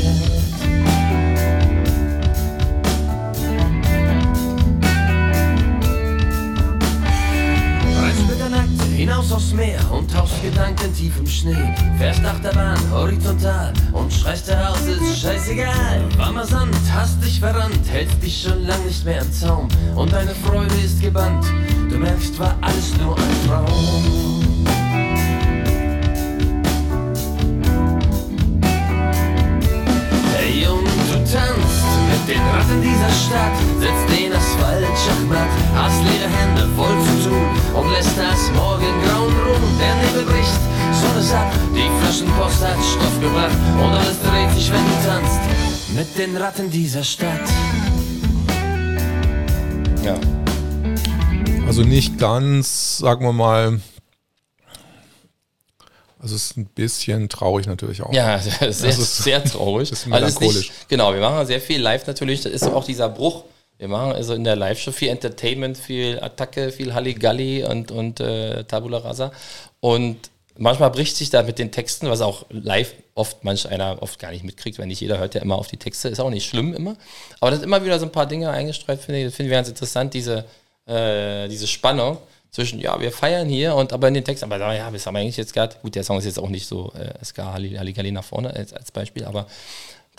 Speaker 1: Hinaus aufs Meer und tauchst Gedanken tief im Schnee. Fährst Achterbahn horizontal und schreist heraus, ist scheißegal. Warmer Sand, hast dich verrannt, hältst dich schon lang nicht mehr im Zaum und deine Freude ist gebannt. Du merkst, war alles nur ein Traum. Hey, und du tanzt mit den Ratten dieser Stadt, setzt den Asphalt schachmatt, hast leere Hände voll zu tun und lässt das Morgengrauen ruhen. Der Nebel bricht, Sonne satt, die Flaschenpost hat Stoff gebracht und alles dreht sich, wenn du tanzt mit den Ratten dieser Stadt.
Speaker 2: Ja. Also nicht ganz, sagen wir mal, also es ist ein bisschen traurig natürlich auch.
Speaker 3: Ja, (laughs) sehr, sehr traurig. (laughs) Bisschen also melancholisch. Nicht, genau, wir machen sehr viel live natürlich. Das ist auch dieser Bruch. Wir machen also in der Live-Show viel Entertainment, viel Attacke, viel Halligalli und, und äh, Tabula Rasa. Und manchmal bricht sich da mit den Texten, was auch live oft manch einer oft gar nicht mitkriegt, weil nicht jeder hört ja immer auf die Texte. Ist auch nicht schlimm immer. Aber das immer wieder so ein paar Dinge eingestreut, finde ich. Finden wir ganz interessant, diese, äh, diese Spannung zwischen, ja, wir feiern hier und aber in den Texten, aber ja, wir haben eigentlich jetzt gerade, gut, der Song ist jetzt auch nicht so äh, Ska Halligalli nach vorne als, als Beispiel, aber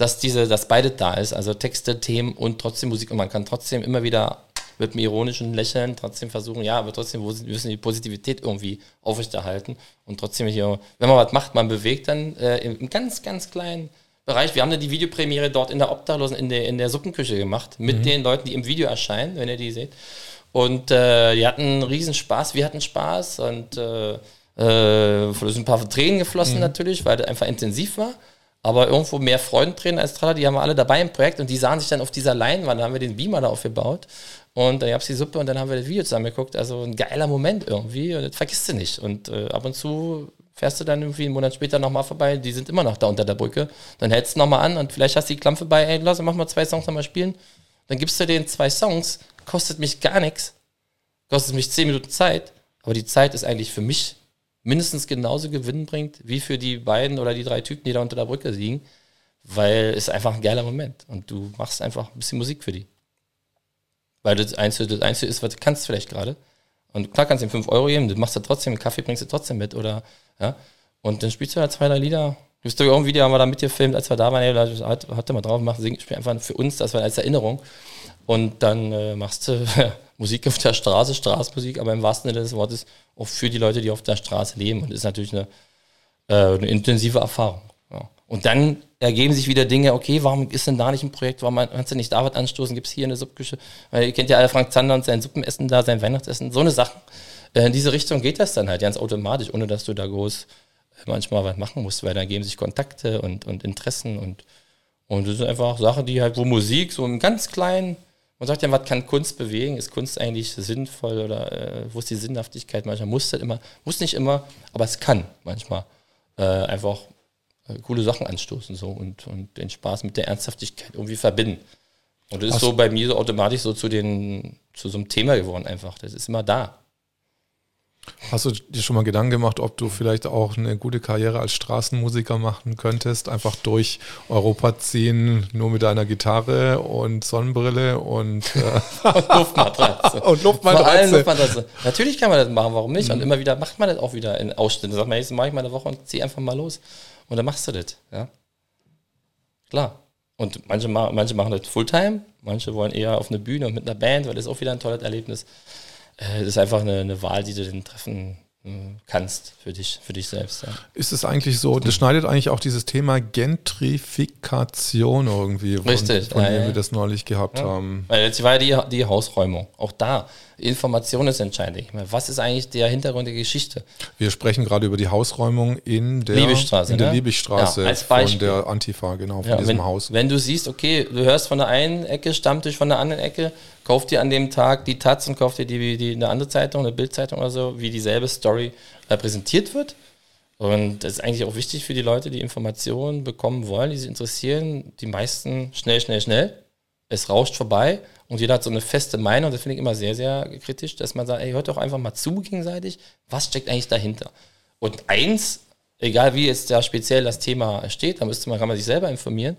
Speaker 3: dass diese, dass beide da ist, also Texte, Themen und trotzdem Musik und man kann trotzdem immer wieder mit einem ironischen Lächeln trotzdem versuchen, ja, aber trotzdem wir müssen die Positivität irgendwie aufrechterhalten und trotzdem hier, wenn man was macht, man bewegt dann äh, im ganz, ganz kleinen Bereich. Wir haben da die Videopremiere dort in der Obdachlosen, in der, in der Suppenküche gemacht, mit mhm. den Leuten, die im Video erscheinen, wenn ihr die seht. Und äh, die hatten einen riesen Spaß, wir hatten Spaß und äh, äh, sind ein paar Tränen geflossen mhm. natürlich, weil das einfach intensiv war. Aber irgendwo mehr Freudentränen als Tralla, die haben wir alle dabei im Projekt und die sahen sich dann auf dieser Leinwand, da haben wir den Beamer da aufgebaut und dann gab es die Suppe und dann haben wir das Video zusammen geguckt. Also ein geiler Moment irgendwie und das vergisst du nicht. Und äh, ab und zu fährst du dann irgendwie einen Monat später nochmal vorbei, die sind immer noch da unter der Brücke. Dann hältst du nochmal an und vielleicht hast du die Klampfe bei, ey, lass uns mal zwei Songs nochmal spielen. Dann gibst du denen zwei Songs kostet mich gar nichts, kostet mich zehn Minuten Zeit, aber die Zeit ist eigentlich für mich mindestens genauso gewinnbringend wie für die beiden oder die drei Typen, die da unter der Brücke liegen, weil es einfach ein geiler Moment und du machst einfach ein bisschen Musik für die. Weil das Einzige, das Einzige ist, was du kannst vielleicht gerade. Und klar kannst du ihm 5 Euro geben, du machst da trotzdem, einen Kaffee bringst du trotzdem mit oder, ja. Und dann spielst du da zwei, drei Lieder. Du bist doch irgendein Video, haben wir da mitgefilmt, als wir da waren, ey, hat, hat mal drauf gemacht, sing, spiel einfach für uns, das war als Erinnerung. Und dann äh, machst du (laughs) Musik auf der Straße, Straßenmusik, aber im wahrsten Sinne des Wortes auch für die Leute, die auf der Straße leben. Und ist natürlich eine, äh, eine intensive Erfahrung. Ja. Und dann ergeben sich wieder Dinge, okay, warum ist denn da nicht ein Projekt, warum kannst du nicht da was anstoßen, gibt es hier eine Suppküche? Weil ihr kennt ja alle Frank Zander und sein Suppenessen da, sein Weihnachtsessen, so eine Sache. Äh, in diese Richtung geht das dann halt ganz automatisch, ohne dass du da groß äh, manchmal was machen musst, weil da ergeben sich Kontakte und, und Interessen und Und das ist einfach Sache, die halt, wo Musik so im ganz kleinen, man sagt ja, was kann Kunst bewegen? Ist Kunst eigentlich sinnvoll oder äh, wo ist die Sinnhaftigkeit? Manchmal muss das immer, muss nicht immer, aber es kann manchmal äh, einfach äh, coole Sachen anstoßen so und, und den Spaß mit der Ernsthaftigkeit irgendwie verbinden. Und das ist so bei mir so automatisch so zu den, zu so einem Thema geworden einfach. Das ist immer da.
Speaker 2: Hast du dir schon mal Gedanken gemacht, ob du vielleicht auch eine gute Karriere als Straßenmusiker machen könntest? Einfach durch Europa ziehen, nur mit deiner Gitarre und Sonnenbrille und, äh,
Speaker 3: Luftmatratze. (laughs)
Speaker 2: und
Speaker 3: Vor allem
Speaker 2: Luftmatratze.
Speaker 3: Luftmatratze. Natürlich kann man das machen, warum nicht? Und immer wieder macht man das auch wieder in Ausschnitten. Sag mal, jetzt mache ich mal eine Woche und zieh einfach mal los. Und dann machst du das. Ja? Klar. Und manche, ma- manche machen das Fulltime, manche wollen eher auf eine Bühne und mit einer Band, weil das ist auch wieder ein tolles Erlebnis. Äh, Das ist einfach eine, eine Wahl, die du dann treffen äh, kannst für dich, für dich selbst. Ja.
Speaker 2: Ist es eigentlich so, das schneidet eigentlich auch dieses Thema Gentrifikation irgendwie, von,
Speaker 3: Richtig,
Speaker 2: von
Speaker 3: ja,
Speaker 2: dem
Speaker 3: ja.
Speaker 2: wir das neulich gehabt haben.
Speaker 3: Weil jetzt war ja die, die Hausräumung. Auch da, Information ist entscheidend. Meine, was ist eigentlich der Hintergrund der Geschichte?
Speaker 2: Wir sprechen gerade über die Hausräumung in der
Speaker 3: Liebigstraße,
Speaker 2: in der
Speaker 3: ne?
Speaker 2: Liebigstraße
Speaker 3: Ja, als
Speaker 2: von
Speaker 3: Beispiel.
Speaker 2: der Antifa, genau, von
Speaker 3: Ja,
Speaker 2: diesem
Speaker 3: wenn,
Speaker 2: Haus.
Speaker 3: wenn du siehst, okay, du hörst von der einen Ecke Stammtisch, von der anderen Ecke, kauf dir an dem Tag die Taz und kauf dir die, die, eine andere Zeitung, eine Bildzeitung oder so, wie dieselbe Story repräsentiert wird. Und das ist eigentlich auch wichtig für die Leute, die Informationen bekommen wollen, die sich interessieren. Die meisten schnell, schnell, schnell. Es rauscht vorbei und jeder hat so eine feste Meinung. Das finde ich immer sehr, sehr kritisch, dass man sagt, ey, hört doch einfach mal zu gegenseitig. Was steckt eigentlich dahinter? Und eins, egal wie jetzt da speziell das Thema steht, da müsste man, kann man sich selber informieren.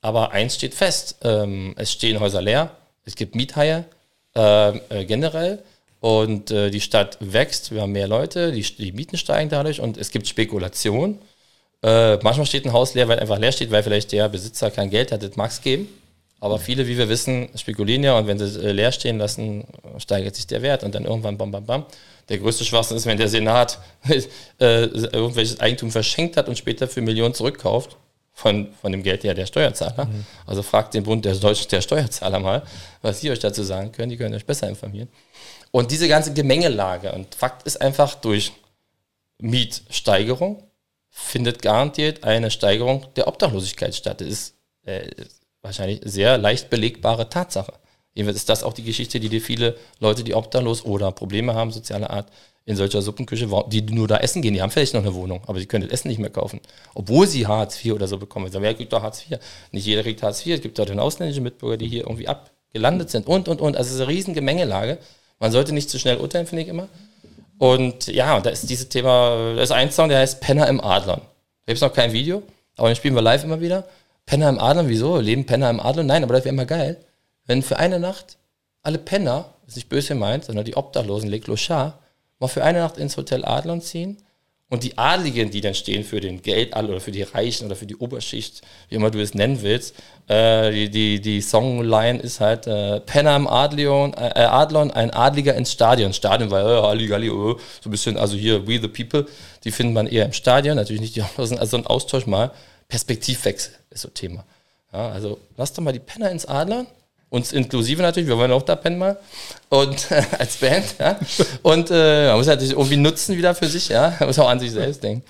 Speaker 3: Aber eins steht fest: ähm, Es stehen Häuser leer, es gibt Miethaie ähm, äh, generell. Und äh, die Stadt wächst, wir haben mehr Leute, die, die Mieten steigen dadurch. Und es gibt Spekulation. Äh, manchmal steht ein Haus leer, weil einfach leer steht, weil vielleicht der Besitzer kein Geld hat, das mag es geben. Aber viele, wie wir wissen, spekulieren ja. Und wenn sie äh, leer stehen lassen, steigert sich der Wert. Und dann irgendwann bam, bam, bam. Der größte Schwachsinn ist, wenn der Senat (laughs) äh, irgendwelches Eigentum verschenkt hat und später für Millionen zurückkauft von, von dem Geld ja der Steuerzahler. Also fragt den Bund der, Deutsch, der Steuerzahler mal, was sie euch dazu sagen können. Die können euch besser informieren. Und diese ganze Gemengelage und Fakt ist einfach durch Mietsteigerung findet garantiert eine Steigerung der Obdachlosigkeit statt. Das ist äh, wahrscheinlich sehr leicht belegbare Tatsache. Jedenfalls ist das auch die Geschichte, die dir viele Leute, die obdachlos oder Probleme haben, sozialer Art, in solcher Suppenküche, die nur da essen gehen, die haben vielleicht noch eine Wohnung, aber sie können das Essen nicht mehr kaufen. Obwohl sie Hartz IV oder so bekommen. Sagen, wer kriegt doch Hartz IV? Nicht jeder kriegt Hartz IV. Es gibt dort ausländische Mitbürger, die hier irgendwie abgelandet sind und, und, und. Also es ist eine riesen Gemengelage. Man sollte nicht zu schnell urteilen, finde ich immer. Und ja, da ist dieses Thema, da ist ein Song, der heißt Penner im Adlern. Da gibt es noch kein Video, aber den spielen wir live immer wieder. Penner im Adlern, wieso? Leben Penner im Adlern? Nein, aber das wäre immer geil, wenn für eine Nacht alle Penner, ist nicht böse gemeint, sondern die Obdachlosen, Les Clochards, mal für eine Nacht ins Hotel Adlern ziehen und die Adligen, die dann stehen für den Geld oder für die Reichen oder für die Oberschicht, wie immer du es nennen willst, äh, die, die, die Songline ist halt äh, Penner im Adlion, äh, Adlon, ein Adliger ins Stadion. Stadion, weil äh, Halli, Galli, äh, so ein bisschen, also hier We the People, die findet man eher im Stadion, natürlich nicht die Obdachlosen, also ein Austausch mal. Perspektivwechsel ist so Thema. Ja, also lass doch mal die Penner ins Adlern uns inklusive natürlich, wir wollen auch da pennen mal. Und äh, (laughs) als Band, ja. Und äh, man muss natürlich irgendwie nutzen wieder für sich, ja. Man muss auch an sich selbst denken.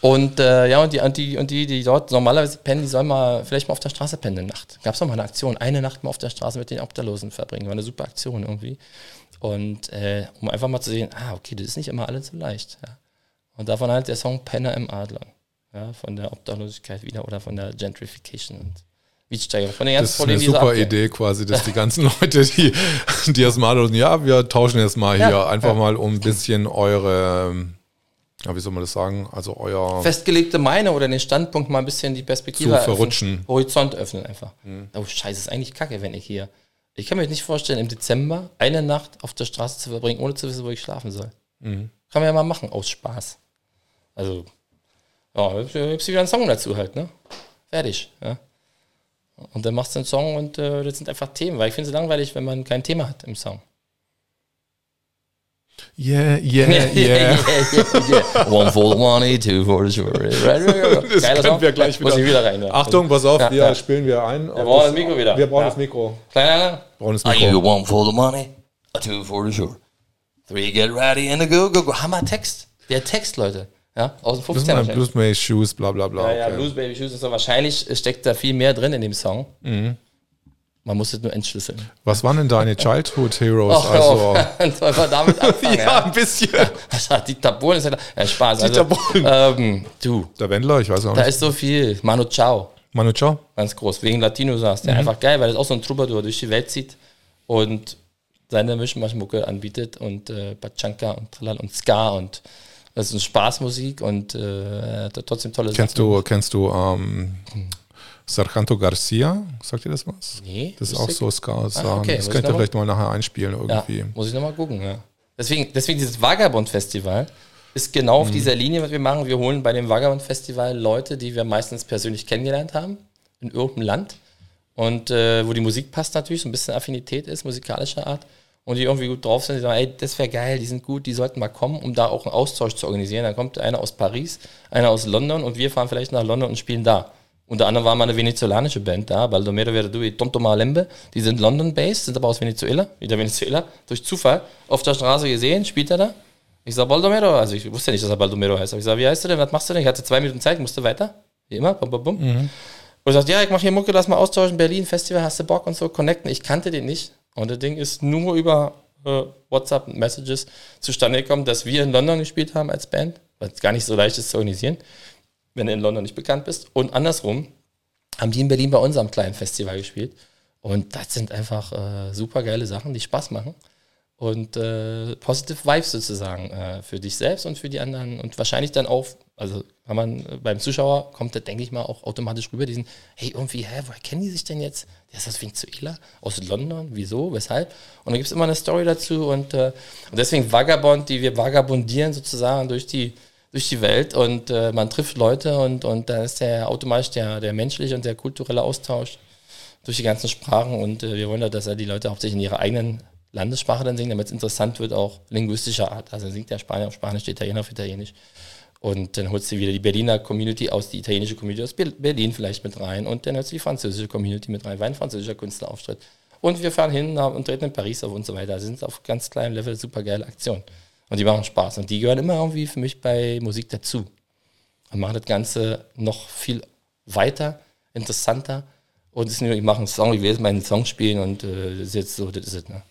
Speaker 3: Und äh, ja, und die, und die, und die, die dort normalerweise pennen, die sollen mal vielleicht mal auf der Straße pennen eine Nacht. Gab es noch mal eine Aktion, eine Nacht mal auf der Straße mit den Obdachlosen verbringen. War eine super Aktion irgendwie. Und äh, um einfach mal zu sehen, ah, okay, das ist nicht immer alles so leicht. Ja. Und davon halt der Song Penner im Adler. Ja, von der Obdachlosigkeit wieder oder von der Gentrification und Mietsteigerung. Von den
Speaker 2: Das
Speaker 3: ganzen
Speaker 2: ist eine super. Idee quasi, dass die ganzen (laughs) Leute, die, die erst mal ja, wir tauschen jetzt mal
Speaker 3: Ja,
Speaker 2: hier einfach
Speaker 3: ja.
Speaker 2: mal um ein bisschen eure, ja, wie soll man das sagen, also euer,
Speaker 3: festgelegte Meinung oder den Standpunkt mal ein bisschen die Perspektive
Speaker 2: Zu
Speaker 3: eröffnen.
Speaker 2: verrutschen.
Speaker 3: Horizont öffnen einfach. Oh scheiße, ist eigentlich kacke, wenn ich hier. Ich kann mir nicht vorstellen, im Dezember eine Nacht auf der Straße zu verbringen, ohne zu wissen, wo ich schlafen soll. Kann man ja mal machen, aus Spaß. Also, ja, gibt's gibt's wieder einen Song dazu halt, ne? Fertig, ja. Und dann machst du einen Song und äh, das sind einfach Themen, weil ich finde es langweilig, wenn man kein Thema hat im Song. (laughs)
Speaker 2: yeah, yeah, yeah.
Speaker 3: yeah, yeah. One for the money, two for the sure. Right, right, right. (laughs)
Speaker 2: Das
Speaker 3: Geiler
Speaker 2: können
Speaker 3: Song.
Speaker 2: wir gleich
Speaker 3: Muss
Speaker 2: wieder.
Speaker 3: ich wieder rein. ja.
Speaker 2: Achtung, pass auf,
Speaker 3: Ja,
Speaker 2: wir
Speaker 3: ja.
Speaker 2: spielen wir ein. Wir
Speaker 3: brauchen das Mikro wieder.
Speaker 2: Wir brauchen das Mikro.
Speaker 3: Kleiner,
Speaker 2: Brauchen das
Speaker 3: Are
Speaker 2: Mikro.
Speaker 3: one for the money, a two for the sure. Three get ready and a go, go, go. Hammer Text. Der Text, Leute. Ja, aus den
Speaker 2: Blues,
Speaker 3: 50ern.
Speaker 2: Blues May Shoes, bla bla bla.
Speaker 3: Ja, ja,
Speaker 2: okay.
Speaker 3: Blues Baby Shoes und so. Wahrscheinlich steckt da viel mehr drin in dem Song.
Speaker 2: Mhm.
Speaker 3: Man muss es nur entschlüsseln.
Speaker 2: Was waren denn deine Childhood Heroes?
Speaker 3: Hör
Speaker 2: also, (laughs)
Speaker 3: auf. Sollen wir damit (laughs) anfangen? ja,
Speaker 2: ein bisschen.
Speaker 3: Was hat Dieter Bohlen? Ist ja, ja Spaß.
Speaker 2: Dieter
Speaker 3: Also,
Speaker 2: Bohlen.
Speaker 3: ähm, du,
Speaker 2: Der Wendler, ich weiß auch
Speaker 3: da
Speaker 2: nicht.
Speaker 3: ist so viel. Manu Chao,
Speaker 2: Manu Chao?
Speaker 3: ganz groß. Wegen Latino saß.
Speaker 2: Mhm.
Speaker 3: Der einfach geil, weil er ist auch so ein Troubadour durch die Welt zieht und seine Mischmaschmucke anbietet und äh, Pachanka und Trillal und Ska und das ist Spaßmusik und äh, hat trotzdem tolle
Speaker 2: Kennst du, kennst du ähm, Sargento Garcia? Sagt dir das was?
Speaker 3: Nee,
Speaker 2: Das ist auch
Speaker 3: ich.
Speaker 2: so Ska.
Speaker 3: Ah, okay,
Speaker 2: das könnt ihr vielleicht mal nachher einspielen
Speaker 3: Ja,
Speaker 2: irgendwie.
Speaker 3: muss ich nochmal gucken, ja. Deswegen, deswegen dieses Vagabond-Festival ist genau auf dieser Linie, was wir machen. Wir holen bei dem Vagabond-Festival Leute, die wir meistens persönlich kennengelernt haben, in irgendeinem Land. Und äh, wo die Musik passt natürlich, so ein bisschen Affinität ist, musikalischer Art. Und die irgendwie gut drauf sind, die sagen, ey, das wäre geil, die sind gut, die sollten mal kommen, um da auch einen Austausch zu organisieren. Dann kommt einer aus Paris, einer aus London und wir fahren vielleicht nach London und spielen da. Unter anderem war mal eine venezolanische Band da, Baldomero Verdu y Tonto Malembe. Die sind London-based, sind aber aus Venezuela, wieder Venezuela. Durch Zufall auf der Straße gesehen, spielt er da. Ich sag Baldomero, also ich wusste nicht, dass er Baldomero heißt. Aber ich sag, wie heißt du denn, was machst du denn? Ich hatte zwei Minuten Zeit, musste weiter. Wie immer, bum, bum, bum. Und er sagt, ja, ich mache hier Mucke, lass mal austauschen, Berlin, Festival, hast du Bock und so, connecten. Ich kannte den nicht. Und das Ding ist nur über äh, WhatsApp-Messages zustande gekommen, dass wir in London gespielt haben als Band, weil es gar nicht so leicht ist zu organisieren, wenn du in London nicht bekannt bist. Und andersrum haben die in Berlin bei unserem kleinen Festival gespielt. Und das sind einfach äh, super geile Sachen, die Spaß machen. Und äh, positive Vibes sozusagen äh, für dich selbst und für die anderen. Und wahrscheinlich dann auch, also wenn man äh, beim Zuschauer kommt, da denke ich mal auch automatisch rüber, diesen, hey, irgendwie, hä, woher kennen die sich denn jetzt? Der ist aus Venezuela, aus London, wieso, weshalb? Und dann gibt es immer eine Story dazu und, äh, und deswegen Vagabond, die wir vagabundieren sozusagen durch die, durch die Welt und äh, man trifft Leute und, und da ist der automatisch der, der menschliche und der kulturelle Austausch durch die ganzen Sprachen und äh, wir wollen ja, dass ja die Leute hauptsächlich in ihrer eigenen Landessprache dann singen, damit es interessant wird, auch linguistischer Art. Also singt der Spanier auf Spanisch, der Italiener auf Italienisch. Und dann holst du wieder die Berliner Community aus, die italienische Community aus Ber- Berlin vielleicht mit rein und dann holst du die französische Community mit rein, weil ein französischer Künstler auftritt. Und wir fahren hin und treten in Paris auf und so weiter. Also sind auf ganz kleinem Level super geile Aktionen. Und die machen Spaß. Und die gehören immer irgendwie für mich bei Musik dazu. Und machen das Ganze noch viel weiter, interessanter. Und es ist nicht ich mache einen Song, ich will jetzt meinen Song spielen und äh, das ist jetzt so, das ist es. Ne?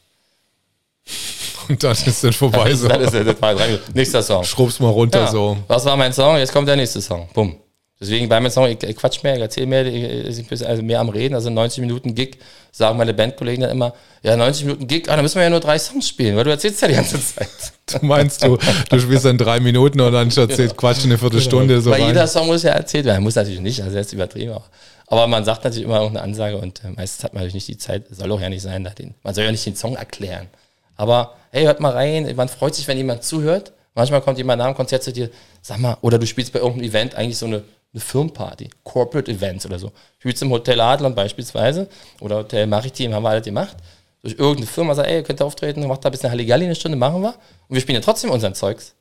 Speaker 2: Und dann ist dann vorbei so.
Speaker 3: Das ist, das war drei. Nächster Song.
Speaker 2: Schrubb's mal runter
Speaker 3: Ja.
Speaker 2: so.
Speaker 3: Was war mein Song? Jetzt kommt der nächste Song. Bumm. Deswegen bei meinem Song, ich, ich quatsch mehr, ich erzähle mehr, ich, ich bin also mehr am Reden. Also 90 Minuten Gig, sagen meine Bandkollegen dann immer, ja, 90 Minuten Gig, ah, dann müssen wir ja nur drei Songs spielen, weil du erzählst ja die ganze Zeit. (laughs)
Speaker 2: Du meinst du, du spielst dann drei Minuten und dann erzählt Quatsch eine Viertelstunde so
Speaker 3: Weil
Speaker 2: rein.
Speaker 3: jeder Song muss ja erzählt werden. Muss natürlich nicht, also jetzt übertrieben. Aber, aber man sagt natürlich immer auch eine Ansage und äh, meistens hat man natürlich nicht die Zeit, soll auch ja nicht sein, da man soll ja nicht den Song erklären. Aber hey, hört mal rein, man freut sich, wenn jemand zuhört. Manchmal kommt jemand nach dem Konzert zu dir, sag mal, oder du spielst bei irgendeinem Event eigentlich so eine, eine Firmenparty, Corporate Events oder so. Spielst im Hotel Adlon beispielsweise oder Hotel Maritim, haben wir alles gemacht. Durch irgendeine Firma sagt, ey, ihr könnt auftreten, macht da ein bisschen Halligalli eine Stunde, machen wir. Und wir spielen ja trotzdem unseren Zeugs.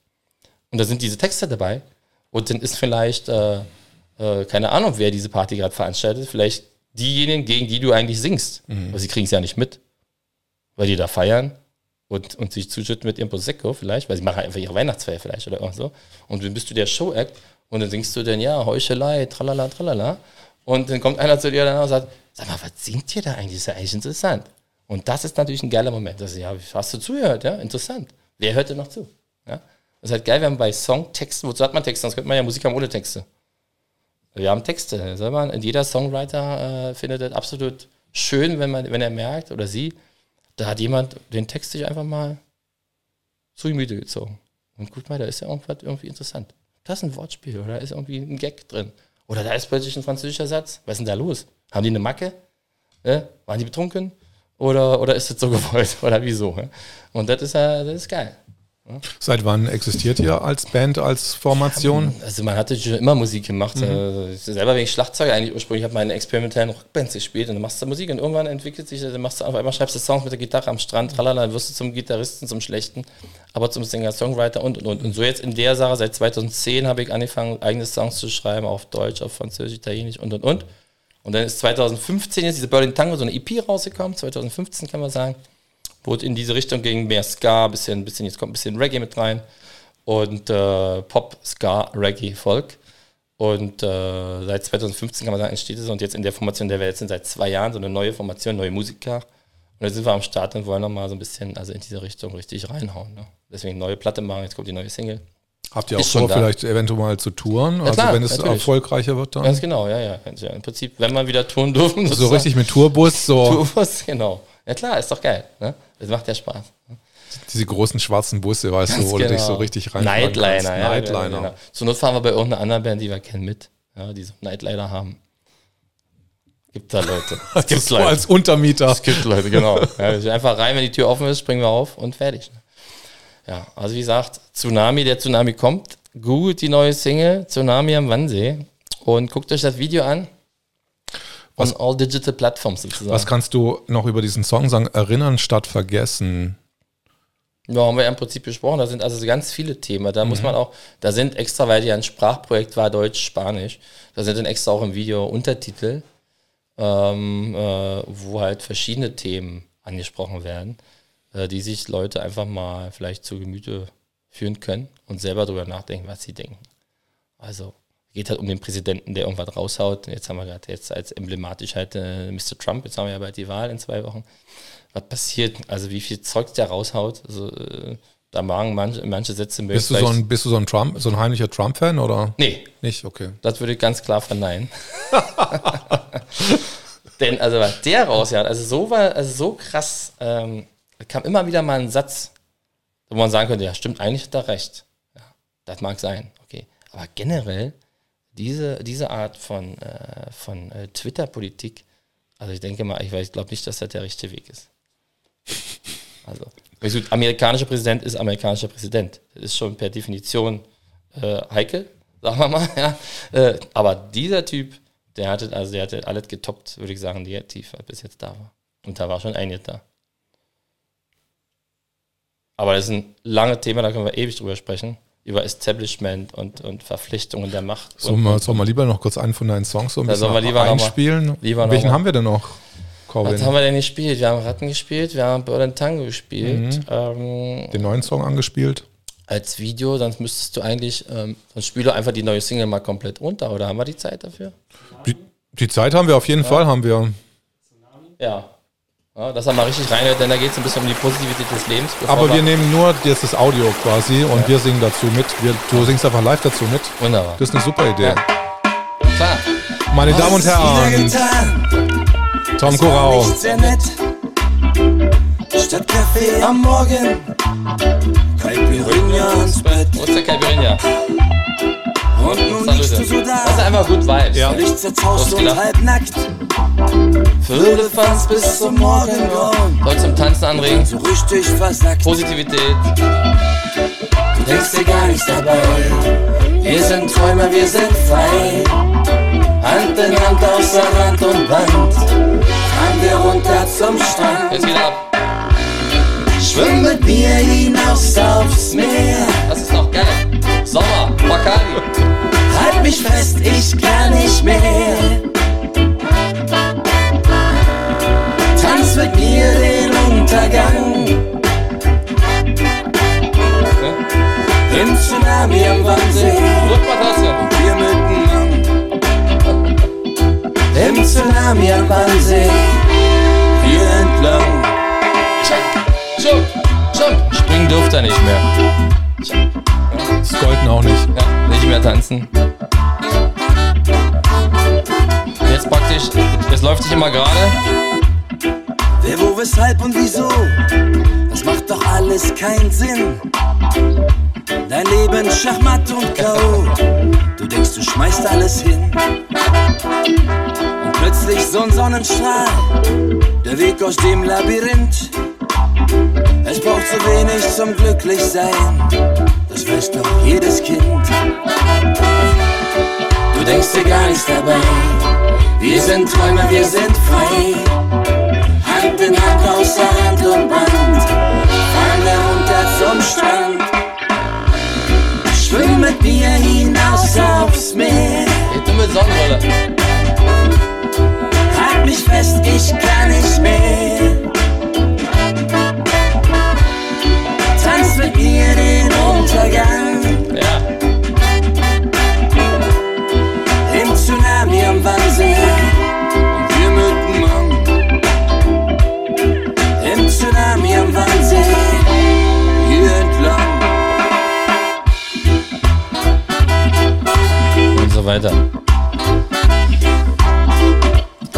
Speaker 3: Und da sind diese Texte dabei. Und dann ist vielleicht, äh, äh, keine Ahnung, wer diese Party gerade veranstaltet, vielleicht diejenigen, gegen die du eigentlich singst. Aber sie kriegen es ja nicht mit. Weil die da feiern und, und sich zuschütten mit ihrem Prosecco vielleicht, weil sie machen einfach ihre Weihnachtsfeier vielleicht oder irgend so. Und dann bist du der Show-Act und dann singst du dann, ja, Heuchelei, tralala, tralala. Und dann kommt einer zu dir danach und sagt, sag mal, was singt ihr da eigentlich? Das ist ja eigentlich interessant. Und das ist natürlich ein geiler Moment. Das ja, hast du zugehört? Ja, interessant. Wer hört denn noch zu? Ja? Das ist halt geil, wenn man bei Songtexten, wozu hat man Texte? Sonst könnte man ja Musik haben ohne Texte. Wir haben Texte. Man, jeder Songwriter äh, findet das absolut schön, wenn, man, wenn er merkt oder sie, da hat jemand den Text sich einfach mal zu Gemüte gezogen. Und guck mal, da ist ja irgendwas irgendwie interessant. Da ist ein Wortspiel oder da ist irgendwie ein Gag drin. Oder da ist plötzlich ein französischer Satz. Was ist denn da los? Haben die eine Macke? Ne? Waren die betrunken? Oder, oder ist das so gewollt? (laughs) Oder wieso? ne? Und das ist ja, das ist geil.
Speaker 2: Seit wann existiert ihr als Band, als Formation?
Speaker 3: Also man hatte schon immer Musik gemacht.
Speaker 2: Mhm.
Speaker 3: Ich selber bin ich Schlagzeuger eigentlich ursprünglich, habe meine experimentellen Rockbands gespielt und dann machst du Musik und irgendwann entwickelt sich, dann machst du auf einmal schreibst du Songs mit der Gitarre am Strand, tralala, dann wirst du zum Gitarristen, zum Schlechten, aber zum Singer-Songwriter und und und. Und so jetzt in der Sache, seit 2010 habe ich angefangen, eigene Songs zu schreiben, auf Deutsch, auf Französisch, Italienisch und und und. Und dann ist 2015 jetzt diese Berlin Tango, so eine EP rausgekommen, 2015 kann man sagen wo es in diese Richtung ging, mehr Ska, bisschen, bisschen, jetzt kommt ein bisschen Reggae mit rein. und äh, Pop, Ska, Reggae, Folk. Und äh, seit 2015 kann man sagen, entsteht es und jetzt in der Formation, der wir jetzt sind, seit zwei Jahren, so eine neue Formation, neue Musiker. Und da sind wir am Start und wollen nochmal so ein bisschen also in diese Richtung richtig reinhauen. Ne? Deswegen neue Platte machen, jetzt kommt die neue Single.
Speaker 2: Habt ihr auch vor, vielleicht eventuell mal zu touren? also
Speaker 3: klar,
Speaker 2: wenn es
Speaker 3: natürlich.
Speaker 2: erfolgreicher wird dann?
Speaker 3: Ganz genau, ja, ja. ja. Im Prinzip, wenn wir wieder touren dürfen.
Speaker 2: so richtig mit Tourbus, so
Speaker 3: Tourbus, genau. Ja klar, ist doch geil. Ne? Das macht ja Spaß.
Speaker 2: diese großen schwarzen Busse, weißt du, wo du dich so richtig rein
Speaker 3: Nightliner, ja.
Speaker 2: Nightliner.
Speaker 3: Genau. Zur Not fahren wir bei irgendeiner anderen Band, die wir kennen, mit. Ja, die so Nightliner haben. Gibt da Leute. (laughs) Es
Speaker 2: Das
Speaker 3: gibt
Speaker 2: so als Untermieter.
Speaker 3: Es gibt Leute, genau. Ja, wir sind einfach rein, wenn die Tür offen ist, springen wir auf und fertig. ne? Ja, also wie gesagt, Tsunami, der Tsunami kommt. Googelt die neue Single Tsunami am Wannsee und guckt euch das Video an. On all digital platforms sozusagen.
Speaker 2: Was kannst du noch über diesen Song sagen? Erinnern statt vergessen.
Speaker 3: Ja, haben wir ja im Prinzip besprochen. Da sind also so ganz viele Themen. Da muss man auch, da sind extra, weil ja ein Sprachprojekt war, Deutsch, Spanisch, da sind dann extra auch im Video Untertitel, ähm, äh, wo halt verschiedene Themen angesprochen werden, äh, die sich Leute einfach mal vielleicht zu Gemüte führen können und selber darüber nachdenken, was sie denken. Also geht halt um den Präsidenten, der irgendwas raushaut. Jetzt haben wir gerade jetzt als emblematisch halt äh, Mr. Trump, jetzt haben wir ja bald die Wahl in zwei Wochen. Was passiert? Also wie viel Zeug der raushaut? Also äh, da magen manche, manche Sätze
Speaker 2: Bist du so ein, bist du so ein Trump, so ein heimlicher Trump-Fan oder
Speaker 3: Nee,
Speaker 2: nicht? Okay.
Speaker 3: das würde ich ganz klar verneinen. (laughs) Denn also was der rausjagt, also so war, also so krass, ähm, da kam immer wieder mal ein Satz, wo man sagen könnte, ja stimmt, eigentlich hat er recht. Ja, das mag sein, okay. Aber generell diese, diese Art von, äh, von äh, Twitter-Politik, also ich denke mal, ich, ich glaube nicht, dass das der richtige Weg ist. (laughs) Also, amerikanischer Präsident ist amerikanischer Präsident. Das ist schon per Definition äh, heikel, sagen wir mal. (laughs) Ja. Äh, aber dieser Typ, der hatte, also der hatte alles getoppt, würde ich sagen, negativ, was bis jetzt da war. Und da war schon einiges da. Aber das ist ein langes Thema, da können wir ewig drüber sprechen. Über Establishment und, und Verpflichtungen der Macht.
Speaker 2: Sollen wir, wir lieber noch kurz einen von deinen Songs so ein
Speaker 3: Da
Speaker 2: bisschen
Speaker 3: sollen wir lieber noch mal-
Speaker 2: einspielen?
Speaker 3: lieber noch
Speaker 2: Welchen
Speaker 3: mal.
Speaker 2: haben wir denn noch, Corbin?
Speaker 3: was haben wir denn gespielt? Wir haben Ratten gespielt, wir haben Berlin Tango gespielt.
Speaker 2: Mhm.
Speaker 3: Ähm,
Speaker 2: Den neuen Song angespielt?
Speaker 3: als Video, sonst müsstest du eigentlich, ähm, sonst spiele einfach die neue Single mal komplett runter, oder haben wir die Zeit dafür?
Speaker 2: Die, die Zeit haben wir auf jeden Fall, haben wir.
Speaker 3: Ja. Ja dass er mal richtig reinhört, denn da geht es ein bisschen um die Positivität des Lebens.
Speaker 2: Aber wir nehmen nur jetzt das Audio quasi und wir singen dazu mit. Wir, du singst einfach live dazu mit.
Speaker 3: Wunderbar.
Speaker 2: Das ist eine super Idee.
Speaker 3: Ja. Klar.
Speaker 2: Meine Damen und Herren, Tom
Speaker 1: nett. Statt Kaffee am Morgen, Caipirinha ins Bett.
Speaker 3: Wo ist der Caipirinha?
Speaker 1: Und nun
Speaker 3: Salute.
Speaker 1: liegst du so
Speaker 3: Das ist
Speaker 1: da,
Speaker 3: einfach gut Vibes.
Speaker 2: Ja.
Speaker 1: Licht zerzaust und
Speaker 3: geht
Speaker 1: halbnackt. Firlefanz bis zum Morgengrauen,
Speaker 3: Leute zum Tanzen anregen.
Speaker 1: so richtig versackt.
Speaker 3: Positivität.
Speaker 1: Du denkst dir gar nichts dabei. Wir sind Träumer, wir sind frei. Hand in Hand außer Rand und Band. Fahren wir runter zum Strand.
Speaker 3: Jetzt wieder ab.
Speaker 1: Schwimm mit mir hinaus aufs Meer.
Speaker 3: Das ist noch geil. Sommer. Bacardi.
Speaker 1: Halt mich fest, ich kann nicht mehr. Tanz mit mir den Untergang. Im Tsunami am Wannsee.
Speaker 3: Trotzdem.
Speaker 1: Wir miteinander. Im Tsunami am Wannsee. Hier entlang.
Speaker 3: Jump. Jump. Springen dürft ihr nicht mehr.
Speaker 2: Sollten auch nicht.
Speaker 3: Ja, nicht mehr tanzen. Jetzt praktisch, es läuft sich immer gerade.
Speaker 1: Wer, wo, weshalb und wieso? Das macht doch alles keinen Sinn. Dein Leben Schachmatt und K.O. Du denkst, du schmeißt alles hin. Und plötzlich so ein Sonnenstrahl. Der Weg aus dem Labyrinth. Es braucht so wenig zum Glücklichsein. Das weiß doch jedes Kind. Du denkst dir gar nichts dabei. Wir sind Träumer, wir sind frei. Hand in Hand außer Hand und Band. Fahren wir runter zum Strand. Schwimm mit mir hinaus aufs Meer.
Speaker 3: Geht du mit Sonnenbrille.
Speaker 1: Halt mich fest, ich kann nicht mehr. Tanz mit mir den Untergang.
Speaker 3: Weiter.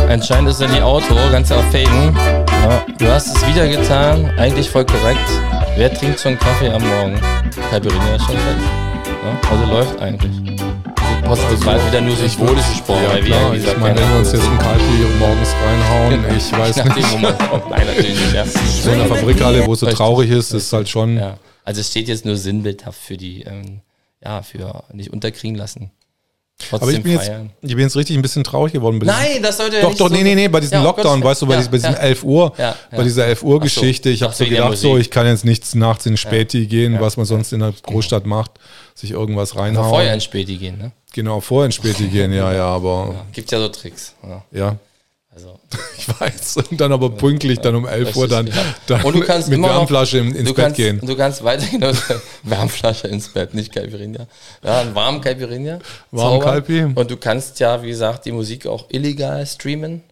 Speaker 3: Anscheinend ist er in die Auto, ganz auf Faden. Ja, du hast es wieder getan, eigentlich voll korrekt. Wer trinkt schon Kaffee am Morgen? Caipirinha ist schon fertig. Ja, also läuft eigentlich. Also, das war wieder nur symbolisch gesprochen,
Speaker 2: Ja,
Speaker 3: weil
Speaker 2: klar, ich meine, wenn wir uns jetzt
Speaker 3: ein
Speaker 2: einen Kalpi morgens reinhauen, ich weiß (laughs) nicht,
Speaker 3: nein, natürlich nicht, ja.
Speaker 2: so eine Fabrikhalle, wo es so traurig ist, ist halt schon,
Speaker 3: Ja. Also es steht jetzt nur sinnbildhaft für die, ähm, ja, für nicht unterkriegen lassen. Trotzdem
Speaker 2: aber ich bin, jetzt,
Speaker 3: feiern.
Speaker 2: ich bin jetzt richtig ein bisschen traurig geworden.
Speaker 3: Nein, das sollte
Speaker 2: Doch,
Speaker 3: nicht
Speaker 2: doch,
Speaker 3: so
Speaker 2: nee, nee, nee, bei diesem
Speaker 3: Ja, um
Speaker 2: Lockdown,
Speaker 3: Gottes
Speaker 2: weißt du, bei,
Speaker 3: Willen.
Speaker 2: diesem- bei diesem
Speaker 3: ja,
Speaker 2: 11 Uhr,
Speaker 3: Ja, ja.
Speaker 2: bei dieser 11 Uhr
Speaker 3: Ach so,
Speaker 2: Geschichte, ich habe so gedacht, so, ich kann jetzt nichts nachts in Späti gehen, was man sonst in der Großstadt macht, sich irgendwas
Speaker 3: ihr
Speaker 2: reinhauen.
Speaker 3: ins Späti gehen, ne?
Speaker 2: Genau, vorher in Späti gehen, ja, ja, aber
Speaker 3: Gibt ja so Tricks. Ja. Also, (laughs)
Speaker 2: ich weiß. Und dann aber pünktlich dann um 11 Uhr dann, dann
Speaker 3: Und du kannst
Speaker 2: mit
Speaker 3: noch-
Speaker 2: Wärmflasche in- ins Bett
Speaker 3: kannst,
Speaker 2: gehen.
Speaker 3: Du kannst weiterhin (laughs) Wärmflasche ins Bett, nicht Caipirinha. Ja, ein warmen Caipirinha.
Speaker 2: Warm. Calpi.
Speaker 3: Und du kannst ja, wie gesagt, die Musik auch illegal streamen.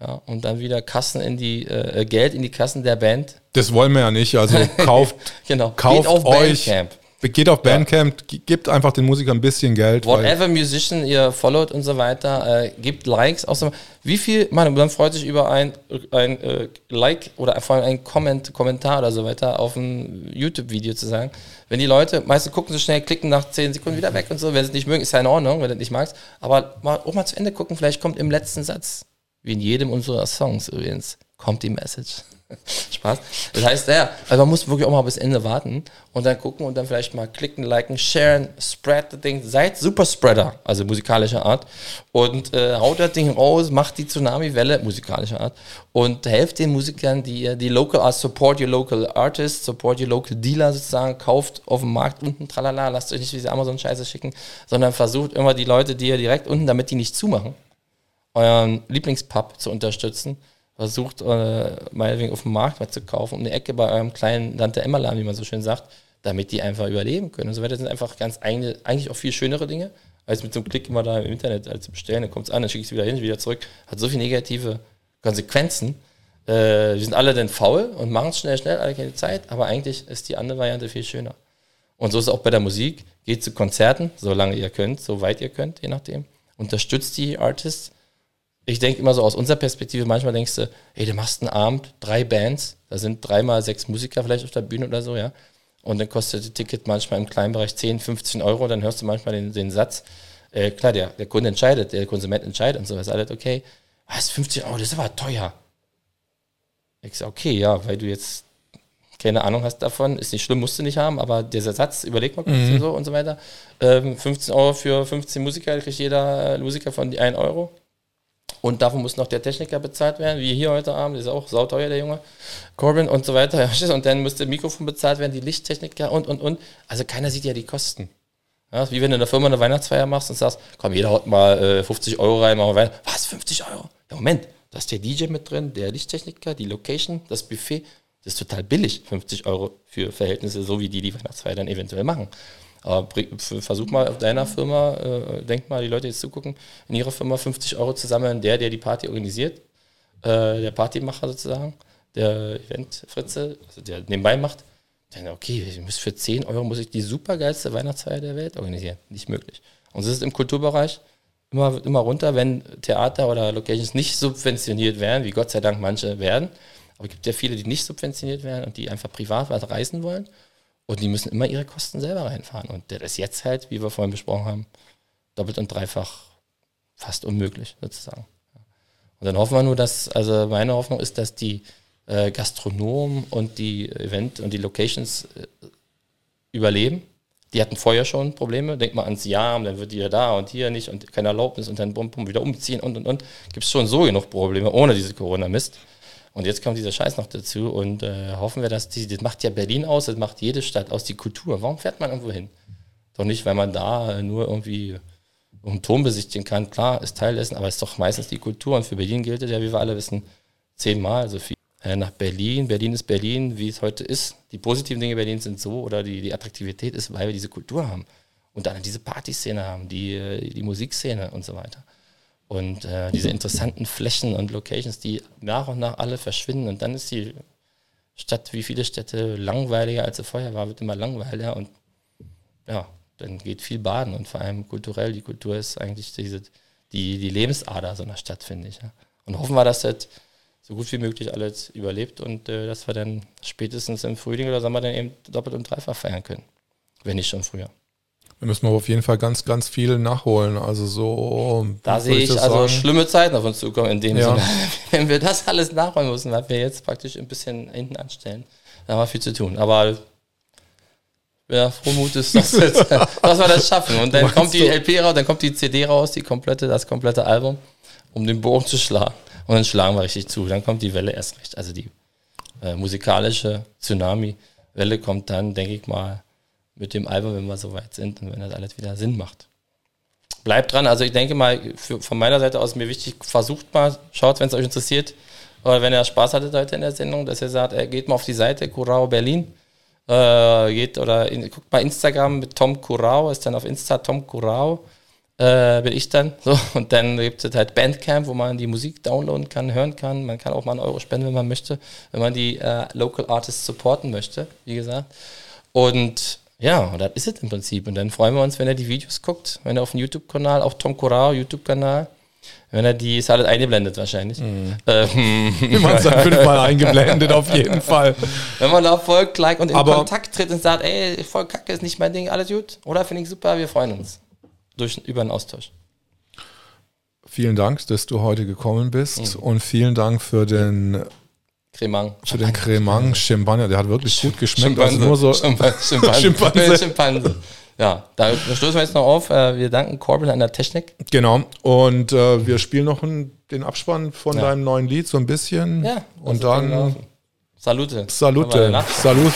Speaker 3: Ja, und dann wieder Kassen in die, äh, Geld in die Kassen der Band.
Speaker 2: Das wollen wir ja nicht. Also (laughs) kauft,
Speaker 3: Genau.
Speaker 2: kauft
Speaker 3: Geht auf
Speaker 2: euch,
Speaker 3: Bandcamp.
Speaker 2: Geht auf Bandcamp, ge- gebt einfach den Musikern ein bisschen Geld.
Speaker 3: Whatever Musician ihr followt und so weiter, äh, gebt Likes. Außer, wie viel, man, man freut sich über ein, ein äh, Like oder vor allem ein Comment, Kommentar oder so weiter auf ein YouTube-Video zu sagen. Wenn die Leute, meistens gucken so schnell, klicken nach 10 Sekunden wieder weg und so, wenn sie es nicht mögen, ist ja in Ordnung, wenn du es nicht magst. Aber mal, auch mal zu Ende gucken, vielleicht kommt im letzten Satz, wie in jedem unserer Songs übrigens, kommt die Message. (laughs) Spaß. Das heißt, ja, also man muss wirklich auch mal bis Ende warten und dann gucken und dann vielleicht mal klicken, liken, sharen, spread the Ding. Seid Superspreader, also musikalischer Art. Und äh, haut das Ding raus, macht die Tsunami-Welle, musikalischer Art. Und helft den Musikern, die die local art, support your local artists, support your local dealer sozusagen, kauft auf dem Markt unten, tralala, lasst euch nicht diese Amazon-Scheiße schicken, sondern versucht immer die Leute, die ihr direkt unten, damit die nicht zumachen, euren Lieblingspub zu unterstützen. Versucht, äh, meinetwegen auf dem Markt was zu kaufen, um die Ecke bei eurem kleinen Tante Emma-Laden, wie man so schön sagt, damit die einfach überleben können. Und so weiter Das sind einfach ganz eigene, eigentlich auch viel schönere Dinge, als mit so einem Klick immer da im Internet als zu bestellen. Dann kommt es an, dann schicke ich es wieder hin, wieder zurück. Hat so viele negative Konsequenzen. Äh, wir sind alle dann faul und machen es schnell, schnell, alle keine Zeit, aber eigentlich ist die andere Variante viel schöner. Und so ist es auch bei der Musik. Geht zu Konzerten, solange ihr könnt, so weit ihr könnt, je nachdem. Unterstützt die Artists. Ich denke immer so aus unserer Perspektive, manchmal denkst du, hey, du machst einen Abend, drei Bands, da sind dreimal sechs Musiker vielleicht auf der Bühne oder so, ja. Und dann kostet das Ticket manchmal im kleinen Bereich 10, 15 Euro, dann hörst du manchmal den, den Satz, äh, klar, der, der Kunde entscheidet, der Konsument entscheidet und so, ist alles okay. Was, 15 Euro, das ist aber teuer. Ich sag, okay, ja, weil du jetzt keine Ahnung hast davon, ist nicht schlimm, musst du nicht haben, aber dieser Satz, überleg mal kurz und so und so weiter. Ähm, 15 Euro für 15 Musiker, kriegt jeder Musiker von die 1 Euro. Und davon muss noch der Techniker bezahlt werden, wie hier heute Abend, ist auch sauteuer, der Junge. Corbin und so weiter. (laughs) Und dann muss der Mikrofon bezahlt werden, die Lichttechniker und, und, und. Also keiner sieht ja die Kosten. Ja, wie wenn du in der Firma eine Weihnachtsfeier machst und sagst, komm, jeder haut mal äh, 50 Euro rein, machen wir Weihnachten. Was, 50 Euro? Ja, Moment, da ist der DJ mit drin, der Lichttechniker, die Location, das Buffet. Das ist total billig, 50 Euro für Verhältnisse, so wie die die Weihnachtsfeier dann eventuell machen. Aber versuch mal auf deiner Firma, äh, denk mal, die Leute jetzt zugucken, in ihrer Firma 50 Euro zu sammeln, der, der die Party organisiert, äh, der Partymacher sozusagen, der Event-Fritze, also der nebenbei macht, dann, okay, ich muss für 10 Euro muss ich die supergeilste Weihnachtsfeier der Welt organisieren. Nicht möglich. Und das ist im Kulturbereich immer, immer runter, wenn Theater oder Locations nicht subventioniert werden, wie Gott sei Dank manche werden. Aber es gibt ja viele, die nicht subventioniert werden und die einfach privat was reisen wollen. Und die müssen immer ihre Kosten selber reinfahren. Und das ist jetzt halt, wie wir vorhin besprochen haben, doppelt und dreifach fast unmöglich, sozusagen. Und dann hoffen wir nur, dass, also meine Hoffnung ist, dass die äh, Gastronomen und die Event- und die Locations äh, überleben. Die hatten vorher schon Probleme. Denk mal ans Jahr, und dann wird die ja da und hier nicht und keine Erlaubnis und dann bum, bum, wieder umziehen und und und. Gibt es schon so genug Probleme ohne diese Corona-Mist. Und jetzt kommt dieser Scheiß noch dazu und äh, hoffen wir, dass die, das macht ja Berlin aus, das macht jede Stadt aus, die Kultur. Warum fährt man irgendwo hin? Doch nicht, weil man da äh, nur irgendwie einen Turm besichtigen kann. Klar, ist Teil dessen, aber es ist doch meistens die Kultur. Und für Berlin gilt es ja, wie wir alle wissen, zehnmal so viel. Äh, nach Berlin, Berlin ist Berlin, wie es heute ist. Die positiven Dinge Berlins sind so, oder die, die Attraktivität ist, weil wir diese Kultur haben. Und dann diese Partyszene haben, die, äh, die Musikszene und so weiter. Und äh, diese interessanten Flächen und Locations, die nach und nach alle verschwinden. Und dann ist die Stadt, wie viele Städte, langweiliger als sie vorher war, wird immer langweiliger. Und ja, dann geht viel baden und vor allem kulturell. Die Kultur ist eigentlich diese, die, die Lebensader so einer Stadt, finde ich. Ja. Und hoffen wir, dass das so gut wie möglich alles überlebt und äh, dass wir dann spätestens im Frühling oder Sommer dann eben doppelt und dreifach feiern können. Wenn nicht schon früher.
Speaker 2: Da müssen wir auf jeden Fall ganz, ganz viel nachholen. Also so.
Speaker 3: Da sehe ich, ich also sagen? schlimme Zeiten auf uns zukommen, in dem ja. Sinne. (laughs) Wenn wir das alles nachholen müssen, weil wir jetzt praktisch ein bisschen hinten anstellen, da haben wir viel zu tun. Aber ja, froh Mutes, dass, jetzt, (laughs) dass wir das schaffen. Und dann kommt die LP raus, dann kommt die CD raus, die komplette, das komplette Album, um den Bogen zu schlagen. Und dann schlagen wir richtig zu. Dann kommt die Welle erst recht. Also die äh, musikalische Tsunami-Welle kommt dann, denke ich mal, mit dem Album, wenn wir soweit sind und wenn das alles wieder Sinn macht. Bleibt dran. Also ich denke mal, für, von meiner Seite aus mir wichtig, versucht mal, schaut, wenn es euch interessiert, oder wenn ihr Spaß hattet heute in der Sendung, dass ihr sagt, geht mal auf die Seite Curao Berlin, äh, geht oder in, guckt mal Instagram mit Tom Curao, ist dann auf Insta Tom Curao äh, bin ich dann. So, und dann gibt es halt Bandcamp, wo man die Musik downloaden kann, hören kann. Man kann auch mal einen Euro spenden, wenn man möchte, wenn man die äh, Local Artists supporten möchte, wie gesagt. Und ja, und das ist es im Prinzip. Und dann freuen wir uns, wenn er die Videos guckt, wenn er auf dem YouTube-Kanal, auch Tom Corao, YouTube-Kanal, wenn er die, ist alles eingeblendet wahrscheinlich. Mhm. Ähm, (laughs)
Speaker 2: man es dann (laughs) fünfmal eingeblendet, auf jeden Fall.
Speaker 3: Wenn man da folgt, like und in Aber Kontakt tritt und sagt, ey, voll kacke, ist nicht mein Ding, alles gut. Oder finde ich super, wir freuen uns durch, über einen Austausch.
Speaker 2: Vielen Dank, dass du heute gekommen bist mhm. und vielen Dank für den
Speaker 3: Cremant.
Speaker 2: Für den Cremant Champagner, der hat wirklich gut geschmeckt.
Speaker 3: Also nur so Schimpanse. (laughs) Schimpanse. Schimpanse. Ja, da stoßen wir jetzt noch auf. Äh, wir danken Corbin an der Technik.
Speaker 2: Genau. Und äh, wir spielen noch den Abspann von ja. deinem neuen Lied so ein bisschen.
Speaker 3: Ja.
Speaker 2: Und dann.
Speaker 3: Salute.
Speaker 2: Salute. Salut.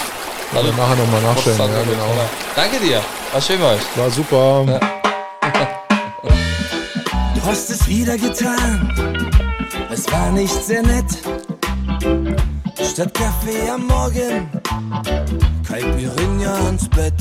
Speaker 3: Salut.
Speaker 2: Nachher nochmal nachstellen. Ja, genau.
Speaker 3: Danke dir. War schön bei euch.
Speaker 2: War super. Ja. (laughs)
Speaker 4: Du hast es wieder getan. Es war nicht sehr nett. Statt Kaffee am Morgen, Caipirinha ans Bett.